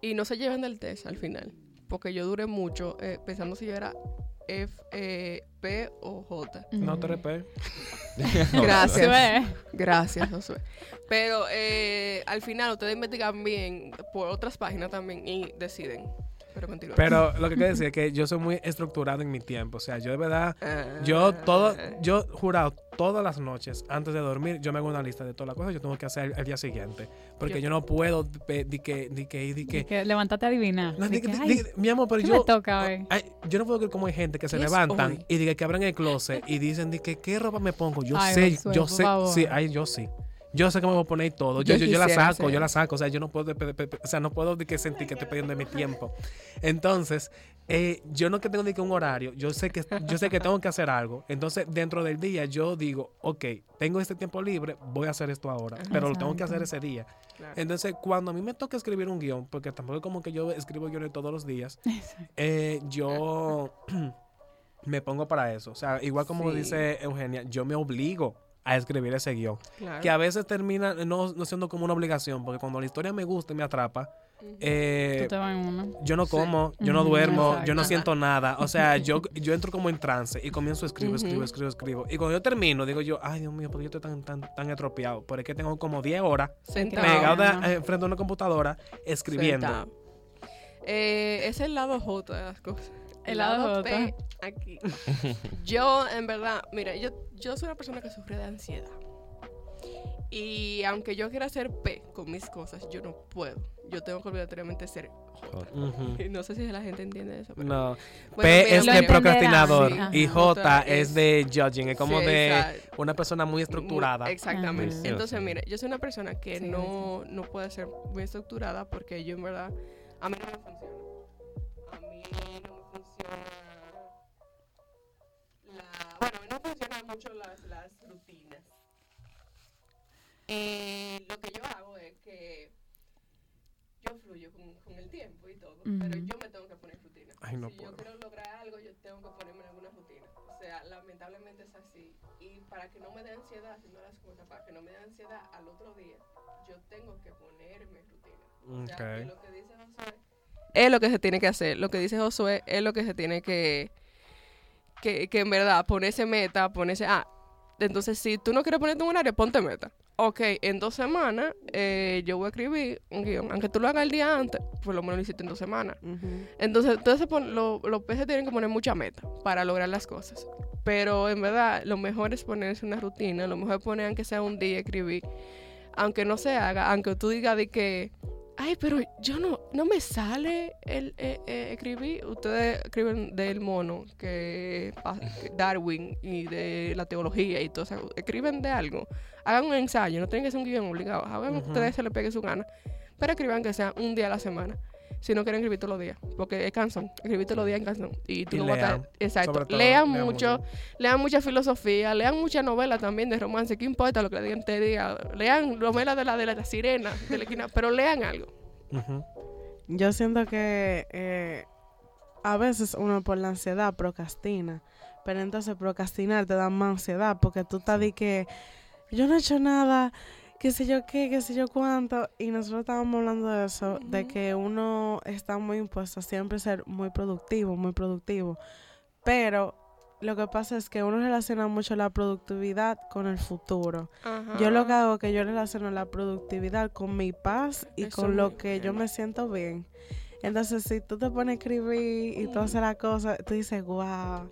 D: y no se llevan del test al final. Porque yo duré mucho eh, pensando si yo era F, eh, P o J.
C: No te repé. [laughs] [laughs]
D: Gracias. Gracias, Josué. Pero eh, al final ustedes investigan bien por otras páginas también y deciden. Pero continúa.
C: Pero lo que quiero decir es que yo soy muy estructurado en mi tiempo. O sea, yo de verdad,
D: Ah.
C: yo todo, yo jurado todas las noches antes de dormir, yo me hago una lista de todas las cosas que yo tengo que hacer el, día siguiente. Porque
D: Yo-
C: yo, no puedo de, de que, de que,
F: Y
C: que,
F: que levantate a adivinar.
C: no,
F: De
C: de
F: que,
C: que-
F: ay,
C: de- mi amor, pero
F: ¿qué
C: yo,
F: me toca hoy?
C: ay, yo no puedo creer cómo hay gente que se
D: ¿Qué es
C: levantan
D: hoy?
C: y diga que abran el closet y dicen de que qué ropa me pongo. Yo
F: Ay,
C: sé, yo sé,
F: favor.
C: sí, ay, yo sí. Yo sé que me voy a poner todo. Yo,
D: Yo
C: yo, yo la saco, yo la saco. O sea, yo no puedo, o sea, no puedo de que sentir que estoy perdiendo mi tiempo. Entonces, eh, yo no que tengo ni que un horario. Yo sé que, yo sé que tengo que hacer algo. Entonces, dentro del día, yo digo, ok, tengo este tiempo libre, voy a hacer esto ahora. Pero lo tengo que hacer ese día.
D: Claro.
C: Entonces, cuando a mí me toca escribir un guion, porque tampoco es como que yo escribo guiones todos los días, [laughs] eh, yo [clears throat] me pongo para eso. O sea, igual como
D: Sí.
C: dice Eugenia, yo me obligo a escribir ese guion.
D: Claro.
C: Que a veces termina no, no siendo como una obligación, porque cuando la historia me gusta y me atrapa,
D: Ujú.
C: eh,
F: Tú te vas en uno.
C: yo no
D: Sí.
C: como, yo no duermo,
F: exacto.
C: yo no siento nada. O sea, [laughs] yo, yo entro como en trance y comienzo a escribir, escribo, escribo, escribo. Y cuando yo termino, digo yo, ay Dios mío, porque yo estoy tan, tan, tan estropeado. Pero es que tengo como 10 horas
D: Sentado.
C: pegado de-
F: Ajá.
C: eh, frente a una computadora escribiendo.
D: Eh, es el lado J de las cosas.
F: El lado
D: P aquí. [laughs] yo, en verdad, mira, yo, yo soy una persona que sufre de ansiedad. Y aunque yo quiera ser P con mis cosas, yo no puedo. Yo tengo que obligatoriamente ser J.
C: Ujú. [laughs]
D: Y No sé si la gente entiende eso. pero-
C: No,
D: Bueno,
C: P es de procrastinador
F: sí.
C: y
F: Ajá.
C: J es de judging, es como
D: Sí,
C: de
D: exacto.
C: una persona muy estructurada.
D: Exactamente. Entonces, mire, yo soy una persona que
F: Sí,
D: no, no puede ser muy estructurada porque yo en verdad, a mí no me funciona. A mí la... Bueno, a mí no funcionan mucho las, las rutinas. Y lo que yo hago es que yo fluyo con, con el tiempo y todo, pero yo me tengo que poner rutina.
C: Ay, no
D: si
C: puedo.
D: yo quiero lograr algo, yo tengo que ponerme en alguna rutina. O sea, lamentablemente es así. Y para que no me dé ansiedad haciendo las cosas, para que no me dé ansiedad al otro día, yo tengo que ponerme rutina. O sea, que
C: Ok.
D: lo que dice Josué es lo que se tiene que hacer. Lo que dice Josué es lo que se tiene que, que, que en verdad ponerse meta, ponerse, ah, entonces si tú no quieres ponerte un horario, ponte meta. Ok, en dos semanas eh, yo voy a escribir un guion. Aunque tú lo hagas el día antes, por lo menos lo hiciste en dos semanas. Entonces, entonces lo- los peces tienen que poner mucha meta para lograr las cosas. Pero en verdad, lo mejor es ponerse una rutina. Lo mejor es poner, aunque sea un día, escribir. Aunque no se haga, aunque tú digas de que, ay, pero yo no, no me sale el eh, eh, escribir. Ustedes escriben del mono, que, Darwin y de la teología y todo eso. Escriben de algo. Hagan un ensayo, no tienen que ser un guion obligado. Hagan ustedes se les pegue su gana. Pero escriban que sea un día a la semana. Si no quieren escribir todos los días, porque es canción, escribir todos los días en canción. Y tú
C: Y
D: no vas a estar-
C: lean,
D: Exacto.
C: todo,
D: lean
C: lean
D: mucho,
C: mucho.
D: lean mucha filosofía, lean mucha novela también de romance, ¿qué importa lo que le digan te diga? Lean novela de la de la sirena, de la esquina, [laughs] pero lean algo.
E: Yo siento que eh, a veces uno por la ansiedad procrastina, pero entonces procrastinar te da más ansiedad porque tú estás de que yo no he hecho nada, qué sé yo qué, qué sé yo cuánto, y nosotros estábamos hablando de eso, de
D: Ujú.
E: que uno está muy impuesto a siempre ser muy productivo, muy productivo, pero lo que pasa es que uno relaciona mucho la productividad con el futuro. Yo lo que hago es que yo relaciono la productividad con mi paz y
D: Eso
E: con lo que yo
D: bien.
E: me siento bien. Entonces, si tú te pones a escribir y tú haces la cosa, tú dices, wow,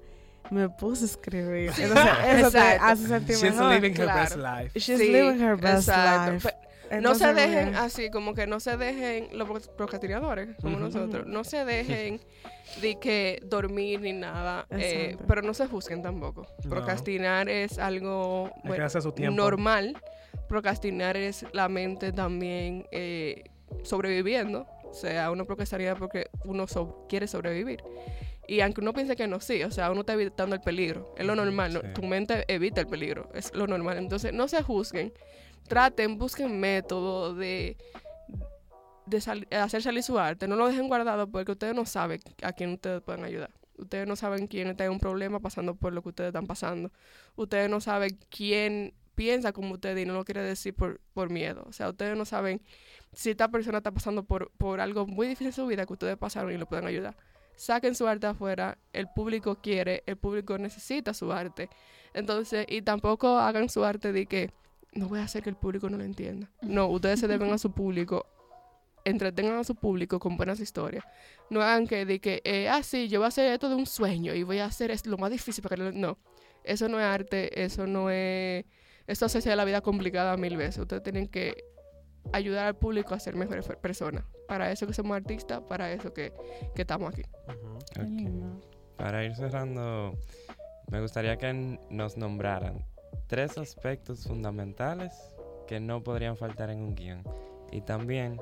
E: me puse a escribir. Entonces, eso te [laughs] hace sentir
C: She's
E: mejor.
C: living her
D: Claro.
C: best life.
E: She's
D: Sí,
E: living her best
D: exacto.
E: life.
D: Pe- no se dejen
E: mira,
D: así, como que no se dejen los pro- procrastinadores, como nosotros, no se dejen de que dormir ni nada, eh, pero no se juzguen tampoco.
C: No.
D: Procrastinar es algo bueno,
C: su
D: normal. Procrastinar es la mente también eh, sobreviviendo. O sea, uno procrastinaría porque uno so- quiere sobrevivir. Y aunque uno piense que no, sí, o sea, uno está evitando el peligro. Es lo normal, tu mente evita el peligro, es lo normal. Entonces, no se juzguen, traten, busquen métodos de, de sal- hacer salir su arte. No lo dejen guardado porque ustedes no saben a quién ustedes pueden ayudar. Ustedes no saben quién está en un problema pasando por lo que ustedes están pasando. Ustedes no saben quién piensa como ustedes y no lo quiere decir por, por miedo. O sea, ustedes no saben si esta persona está pasando por, por algo muy difícil en su vida que ustedes pasaron y lo pueden ayudar. Saquen su arte afuera, el público quiere, el público necesita su arte. Entonces, y tampoco hagan su arte de que no voy a hacer que el público no lo entienda. No, ustedes se deben a su público, entretengan a su público con buenas historias. No hagan que de que, eh, ah, sí, yo voy a hacer esto de un sueño y voy a hacer es lo más difícil para que lo-". no. Eso no es arte, eso no es esto hace la vida complicada mil veces. Ustedes tienen que ayudar al público a ser mejores personas. Para eso que somos artistas, para eso que, que estamos aquí.
B: Para ir cerrando, me gustaría que nos nombraran tres aspectos fundamentales que no podrían faltar en un guion. Y también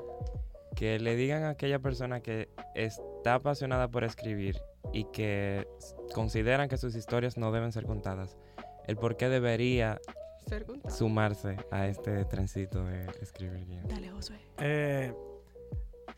B: que le digan a aquella persona que está apasionada por escribir y que consideran que sus historias no deben ser contadas, el por qué debería
D: Ser
B: sumarse a este trencito de escribir guion.
D: Dale, Josué.
C: Eh,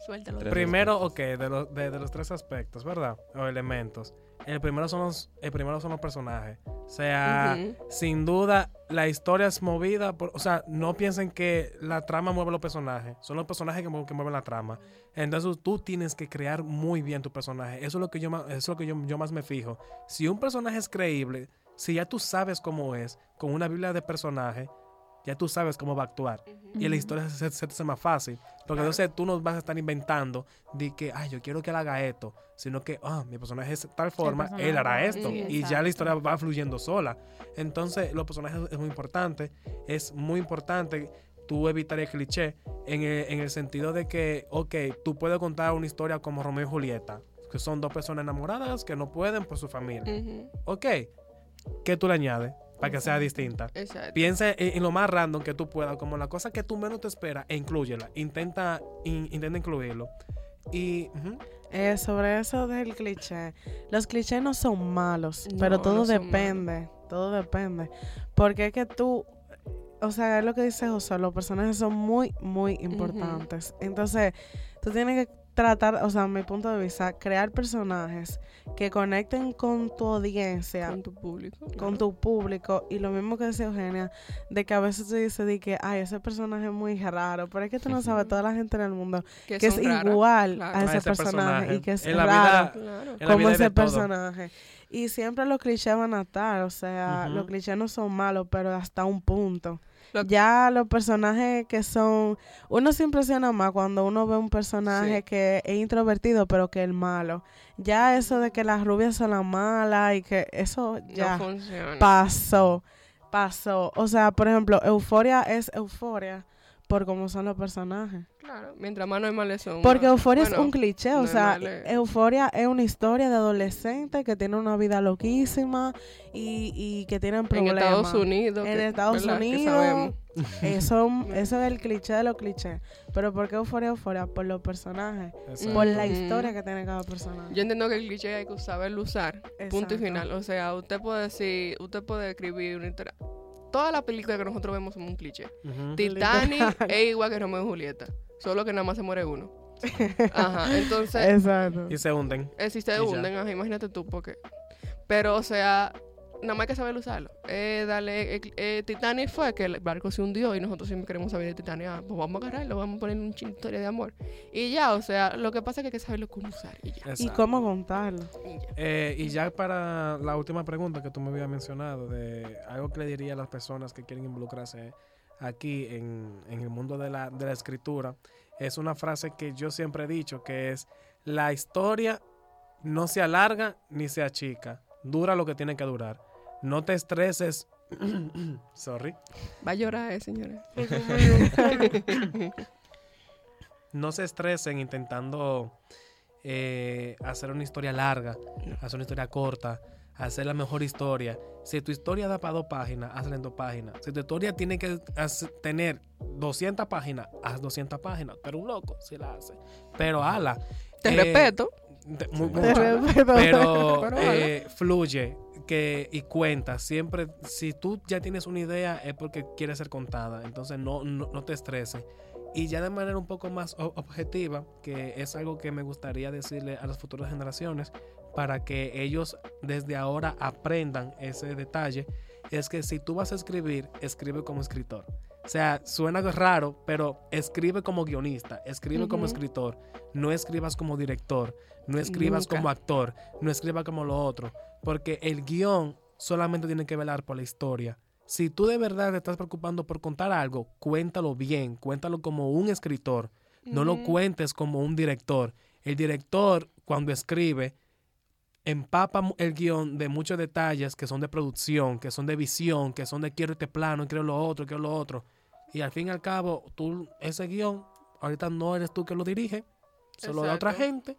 D: Suéltalo.
B: Tres
C: primero, ok, de, los- de- de los tres aspectos, ¿verdad? O elementos. El primero son los, el primero son los personajes. O sea,
D: Ujú.
C: sin duda, la historia es movida por. O sea, no piensen que la trama mueve los personajes. Son los personajes que, mue- que mueven la trama. Entonces, tú tienes que crear muy bien tu personaje. Eso es lo que yo, eso es lo que yo, yo más me fijo. Si un personaje es creíble, si ya tú sabes cómo es, con una biblia de personaje, ya tú sabes cómo va a actuar. Y la historia se, se hace más fácil. Porque
D: Claro.
C: entonces tú no vas a estar inventando de que, ay, yo quiero que él haga esto. Sino que, ah, mi personaje es de tal forma, él hará esto.
D: sí,
C: y ya la historia va fluyendo sola. Entonces, los personajes es muy importante. Es muy importante tú evitar el cliché en el, en el sentido de que, ok, tú puedes contar una historia como Romeo y Julieta, que son dos personas enamoradas que no pueden por su familia.
D: Ujú.
C: Ok, ¿qué tú le añades para que sea distinta?
D: Exacto.
C: Piensa en, en lo más random que tú puedas, como la cosa que tú menos te esperas, e inclúyela. Intenta, in- intenta incluirlo. Y
E: Eh, sobre eso del cliché. Los clichés no son malos,
D: No,
E: pero todo
D: no
E: depende. Todo depende. Porque es que tú, o sea, es lo que dice José, los personajes son muy, muy importantes. Entonces, tú tienes que tratar, o sea, mi punto de vista, crear personajes que conecten con tu audiencia
D: Con tu público.
E: con tu público y lo mismo que decía Eugenia de que a veces tú dices de que ay ese personaje es muy raro pero es que tú no sabes toda la gente en el mundo que es
D: raras.
E: igual
D: claro.
E: a ese,
C: A ese
E: personaje,
C: personaje.
E: y que es
C: En la
E: raro
C: vida-
D: Claro.
C: en la
E: como
C: vida hay
E: ese
C: todo.
E: personaje y siempre los clichés van a estar o sea los clichés no son malos pero hasta un punto
D: Lo-
E: ya los personajes que son uno se impresiona más cuando uno ve un personaje
D: Sí.
E: que es introvertido pero que es malo ya eso de que las rubias son las malas y que eso ya
D: No
E: pasó, pasó. O sea, por ejemplo, euforia es euforia por cómo son los personajes.
D: Claro, mientras más normales son.
E: Porque Euforia es un cliché, o sea,
D: normales.
E: Euforia es una historia de adolescentes que tienen una vida loquísima y, y que tienen
D: En
E: problemas.
D: Estados Unidos.
E: En
D: que-
E: Estados Unidos. Eso, [laughs] eso es el cliché de los clichés. Pero ¿por qué Euforia Euforia? Por los personajes,
C: Exacto.
E: por la historia que tiene cada personaje.
D: Yo entiendo que el cliché hay que saberlo usar. Punto y final. O sea, usted puede decir, usted puede escribir una historia. Todas las películas que nosotros vemos son un cliché.
C: Ujú.
D: Titanic [laughs] es igual que Romeo y Julieta. Solo que nada más se muere uno. Ajá. [laughs] Entonces,
E: Exacto.
C: Y se hunden.
D: eh, si se hunden, ajá, imagínate tú, porque. Pero, o sea, nada más hay que saber usarlo. Eh, dale, eh, eh, Titanic fue que el barco se hundió y nosotros siempre queremos saber de Titanic. Ah, pues vamos a agarrarlo, vamos a poner una historia de amor. Y ya, o sea, lo que pasa es que hay que saberlo cómo usar. Y ya.
E: ¿Y cómo contarlo?
D: Y ya.
C: Eh, y ya para la última pregunta que tú me habías mencionado, de algo que le diría a las personas que quieren involucrarse aquí en, en el mundo de la, de la escritura, es una frase que yo siempre he dicho, que es, la historia no se alarga ni se achica, dura lo que tiene que durar. No te estreses. [clears throat] Sorry.
D: Va a llorar, eh, señores. [laughs]
C: no se estresen intentando eh, hacer una historia larga, hacer una historia corta, hacer la mejor historia. Si tu historia da para dos páginas, hazla en dos páginas. Si tu historia tiene que tener 200 páginas, haz 200 páginas. Pero un loco si la hace. Pero ala.
D: Te
C: eh,
D: respeto.
C: Pero
D: Pero
C: eh, fluye que, y cuenta. Siempre, si tú ya tienes una idea, es porque quiere ser contada. Entonces no, no, no te estreses. Y ya de manera un poco más objetiva, que es algo que me gustaría decirle a las futuras generaciones, para que ellos desde ahora aprendan ese detalle, es que si tú vas a escribir, escribe como escritor. O sea, suena raro, pero escribe como guionista, escribe como escritor, no escribas como director, no escribas
D: Nunca.
C: como actor, no escribas como lo otro, porque el guion solamente tiene que velar por la historia. Si tú de verdad te estás preocupando por contar algo, cuéntalo bien, cuéntalo como un escritor, no lo cuentes como un director. El director, cuando escribe, empapa el guion de muchos detalles que son de producción, que son de visión, que son de quiero este plano, quiero lo otro, quiero lo otro. Y al fin y al cabo, tú, ese guion, ahorita no eres tú que lo dirige, se lo da otra gente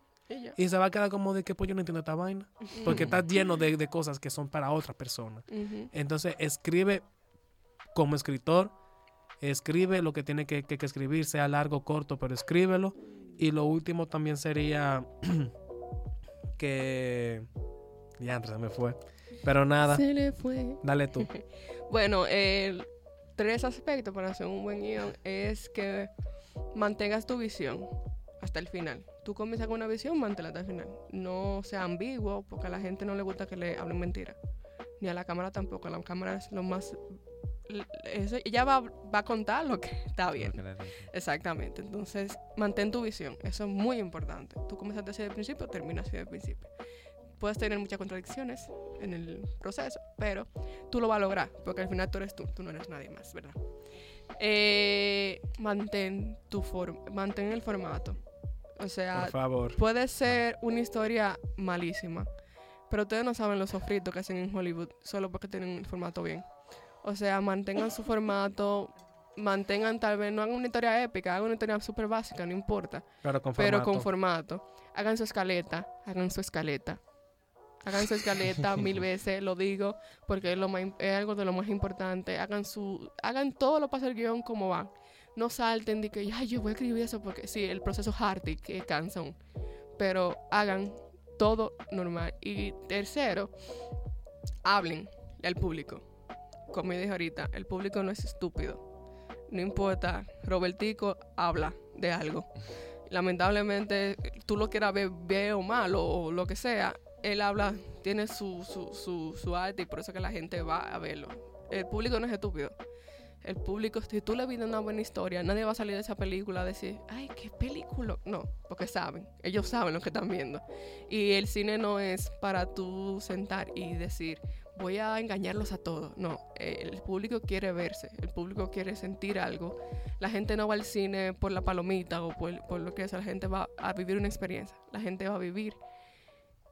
D: Y
C: se va a quedar como de que pues yo no entiendo esta vaina. Porque está lleno de, de cosas que son para otra persona.
D: Ujú.
C: Entonces, escribe como escritor, escribe lo que tiene que, que- que escribir, sea largo o corto, pero escríbelo. Y lo último también sería [clears throat] que... Ya, se me fue. Pero nada,
D: Se le fue.
C: dale tú. [laughs]
D: Bueno, el tres aspectos para hacer un buen guion es que mantengas tu visión hasta el final. Tú comienzas con una visión, manténla hasta el final. No sea ambiguo, porque a la gente no le gusta que le hablen mentira. Ni a la cámara tampoco. La cámara es lo más... Eso, ella va, va a contar lo que está bien. Exactamente. Entonces, mantén tu visión. Eso es muy importante. Tú comienzas desde el principio, terminas desde el principio. Puedes tener muchas contradicciones en el proceso, pero tú lo vas a lograr, porque al final tú eres tú, tú no eres nadie más, ¿verdad? Eh, mantén tu forma, mantén el formato. O sea,
C: Por favor.
D: puede ser una historia malísima, pero ustedes no saben los sofritos que hacen en Hollywood solo porque tienen el formato bien. O sea, mantengan su formato, mantengan tal vez, no hagan una historia épica, hagan una historia súper básica, no importa,
C: Pero con
D: pero con formato. Hagan su escaleta, hagan su escaleta. Hagan su escaleta [laughs] mil veces, lo digo, porque es, lo más, es algo de lo más importante. Hagan su, hagan todo lo pasa el guion como va. No salten de que, ay, yo voy a escribir eso porque sí, el proceso hardy que cansa aún. Pero hagan todo normal. Y tercero, hablen al público. Como dije ahorita, el público no es estúpido. No importa, Robertico habla de algo. Lamentablemente, tú lo quieras ver bien o mal o, o lo que sea, él habla, tiene su, su, su, arte y por eso que la gente va a verlo. El público no es estúpido. El público, si tú le vienes una buena historia, nadie va a salir de esa película a decir, ay, qué película. No, porque saben, ellos saben lo que están viendo. Y el cine no es para tú sentar y decir, voy a engañarlos a todos. No, el público quiere verse, el público quiere sentir algo. La gente no va al cine por la palomita o por, por lo que sea, la gente va a vivir una experiencia, la gente va a vivir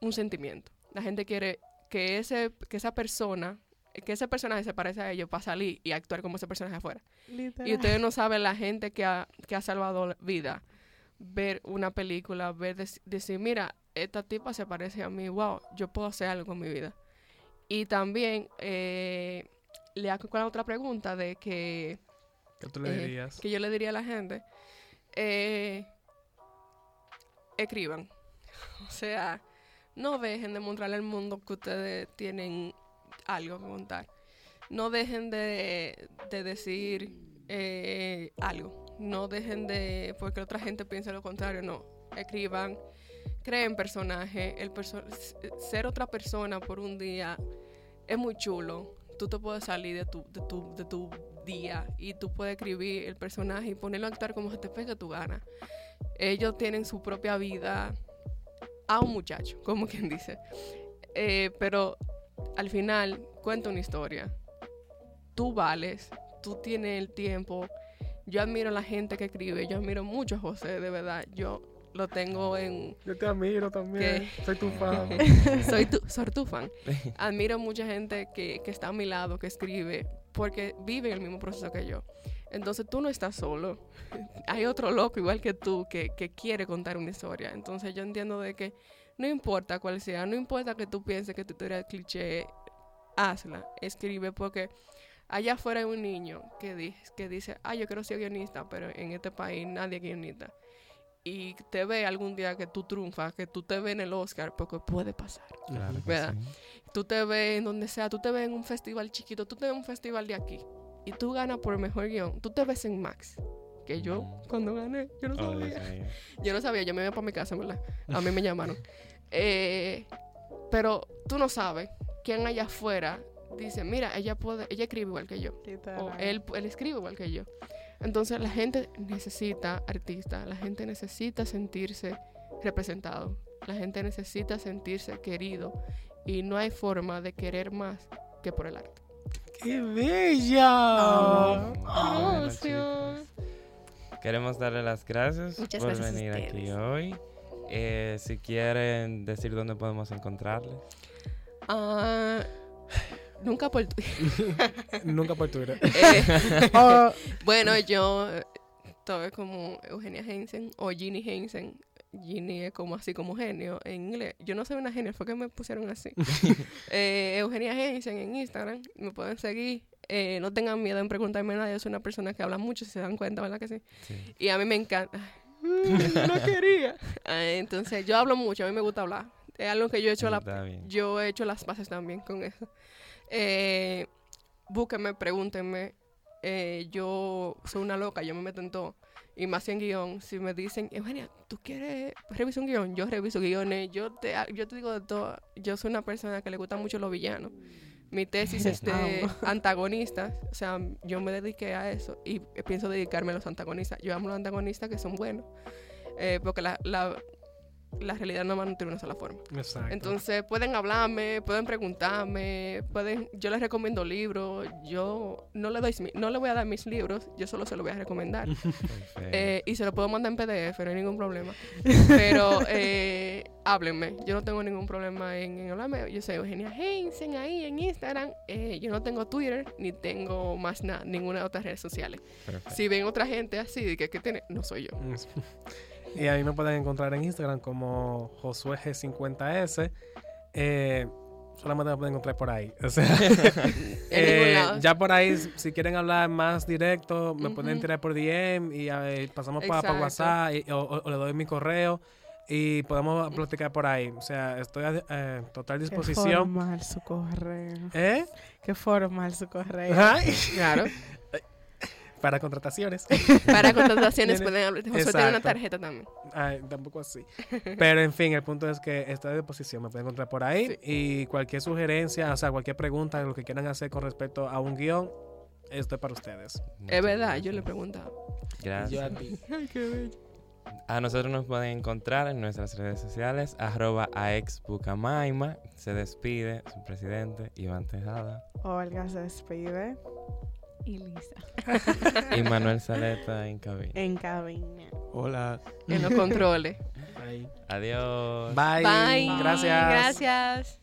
D: un sentimiento. La gente quiere que, ese, que esa persona que ese personaje se parece a ellos para salir y actuar como ese personaje afuera.
E: Literal.
D: Y ustedes no saben la gente que ha, que ha salvado la vida. Ver una película, ver dec- decir, mira, esta tipa se parece a mí, wow, yo puedo hacer algo con mi vida. Y también eh, le hago con la otra pregunta de que,
C: ¿Qué tú le
D: eh,
C: dirías?
D: que yo le diría a la gente, eh, escriban. [laughs] O sea, no dejen de mostrarle al mundo que ustedes tienen algo que contar. No dejen de, de decir eh, algo. No dejen de, porque otra gente piensa lo contrario. No, escriban, creen personaje. El ser otra persona por un día es muy chulo. Tú te puedes salir de tu, de tu, de tu día y tú puedes escribir el personaje y ponerlo a actuar como se te pegue tu gana. Ellos tienen su propia vida a un muchacho, [laughs] como quien dice. Eh, pero al final cuenta una historia. Tú vales, tú tienes el tiempo. Yo admiro a la gente que escribe, yo admiro mucho a José, de verdad. Yo lo tengo en...
C: Yo te admiro también. Soy tu fan. [laughs]
D: soy tu, soy tu fan. Admiro mucha gente que, que está a mi lado, que escribe, porque vive el mismo proceso que yo. Entonces tú no estás solo. Hay otro loco igual que tú que, que quiere contar una historia. Entonces yo entiendo de que no importa cuál sea, no importa que tú pienses que tu historia es cliché, hazla, escribe, porque allá afuera hay un niño que, di- que dice, ah, yo quiero ser guionista, pero en este país nadie es guionista. Y te ve algún día que tú triunfas, que tú te ves en el Oscar, porque puede pasar
B: Claro que
D: ¿Verdad?
B: sí.
D: tú te ves en donde sea, tú te ves en un festival chiquito, tú te ves en un festival de aquí y tú ganas por el mejor guion, tú te ves en Max. Que yo,
B: Mm.
D: cuando gané, yo no
B: Oh,
D: sabía. [laughs] Yo no sabía, yo me iba para mi casa, ¿verdad? A mí me llamaron. [laughs] Eh, pero tú no sabes quién allá afuera dice, mira, ella puede, ella escribe igual que yo. O él, él escribe igual que yo. Entonces la gente necesita artistas, la gente necesita sentirse representado, la gente necesita sentirse querido y no hay forma de querer más que por el arte.
C: ¡Qué bella!
B: Chicos, Queremos darle las gracias
D: Muchas
B: por
D: gracias a
B: venir aquí hoy. Eh, si quieren decir dónde podemos encontrarles.
D: Ah, nunca por tu- [laughs]
C: Nunca por Twitter.
D: Eh,
E: Oh, [laughs]
D: Bueno, yo eh, estoy como Eugenia Hensen o Ginny Hensen. Ginny es como así como genio en inglés. Yo no soy una genio, fue que me pusieron así. [laughs] Eh, Eugenia Hensen en Instagram, me pueden seguir. Eh, no tengan miedo en preguntarme nada, yo soy una persona que habla mucho, si se dan cuenta, ¿verdad que sí?
B: Sí.
D: Y a mí me encanta. no quería. Ah, entonces, yo hablo mucho, a mí me gusta hablar. Es algo que yo he hecho la, yo he hecho las bases también con eso. Eh, búsquenme, pregúntenme. Eh, yo soy una loca, yo me meto en todo. Y más en guion, si me dicen, Eugenia, ¿tú quieres revisar un guion? Yo reviso guiones, yo te, yo te digo de todo. Yo soy una persona que le gustan mucho los villanos. Mi tesis es de
E: Amo.
D: antagonistas, o sea, yo me dediqué a eso y pienso dedicarme a los antagonistas. Yo amo los antagonistas que son buenos, eh, porque la, la, la realidad no tiene una sola forma.
C: Exacto.
D: Entonces pueden hablarme, pueden preguntarme, pueden, yo les recomiendo libros, yo no le doy, no le voy a dar mis libros, yo solo se los voy a recomendar. [laughs] Eh, y se lo puedo mandar en PDF, no hay ningún problema. [laughs] Pero eh, háblenme, yo no tengo ningún problema en, en hablarme. Yo soy Eugenia Hensen ahí en Instagram, Eh, yo no tengo Twitter ni tengo más nada, ninguna de otras redes sociales.
B: Perfecto.
D: Si ven otra gente así, de que, que tiene, no soy yo.
C: Y ahí me pueden encontrar en Instagram como Josué G50S. Eh, solamente me pueden encontrar por ahí. [laughs] O sea, eh, ya por ahí, si quieren hablar más directo, me pueden tirar por DM y eh, pasamos para. WhatsApp y- o, o- o le doy mi correo y podemos platicar por ahí. O sea, estoy a eh, total
E: qué
C: disposición.
E: formal su correo.
C: ¿Eh?
E: Qué formal su correo.
C: Ay,
D: Claro. [laughs]
C: para contrataciones. [laughs]
D: Para contrataciones [laughs] pueden hablar. José tiene una tarjeta también.
C: Ay, tampoco así. Pero en fin, el punto es que estoy a disposición. Me pueden encontrar por ahí.
D: Sí.
C: Y cualquier sugerencia, o sea, cualquier pregunta, lo que quieran hacer con respecto a un guion, esto es para ustedes.
B: Muchas
D: Es verdad,
B: gracias.
D: yo le preguntaba.
B: Gracias.
C: Yo a ti.
D: Ay, qué bello.
B: A nosotros nos pueden encontrar en nuestras redes sociales, arroba aexbucamaima. Se despide su presidente, Iván Tejada.
E: Olga se despide
F: Y Lisa.
B: Y Manuel Saleta en cabina.
E: en cabina.
C: Hola.
D: En los controles.
C: Bye.
B: Adiós.
C: Bye.
D: Bye.
C: Gracias.
D: Gracias.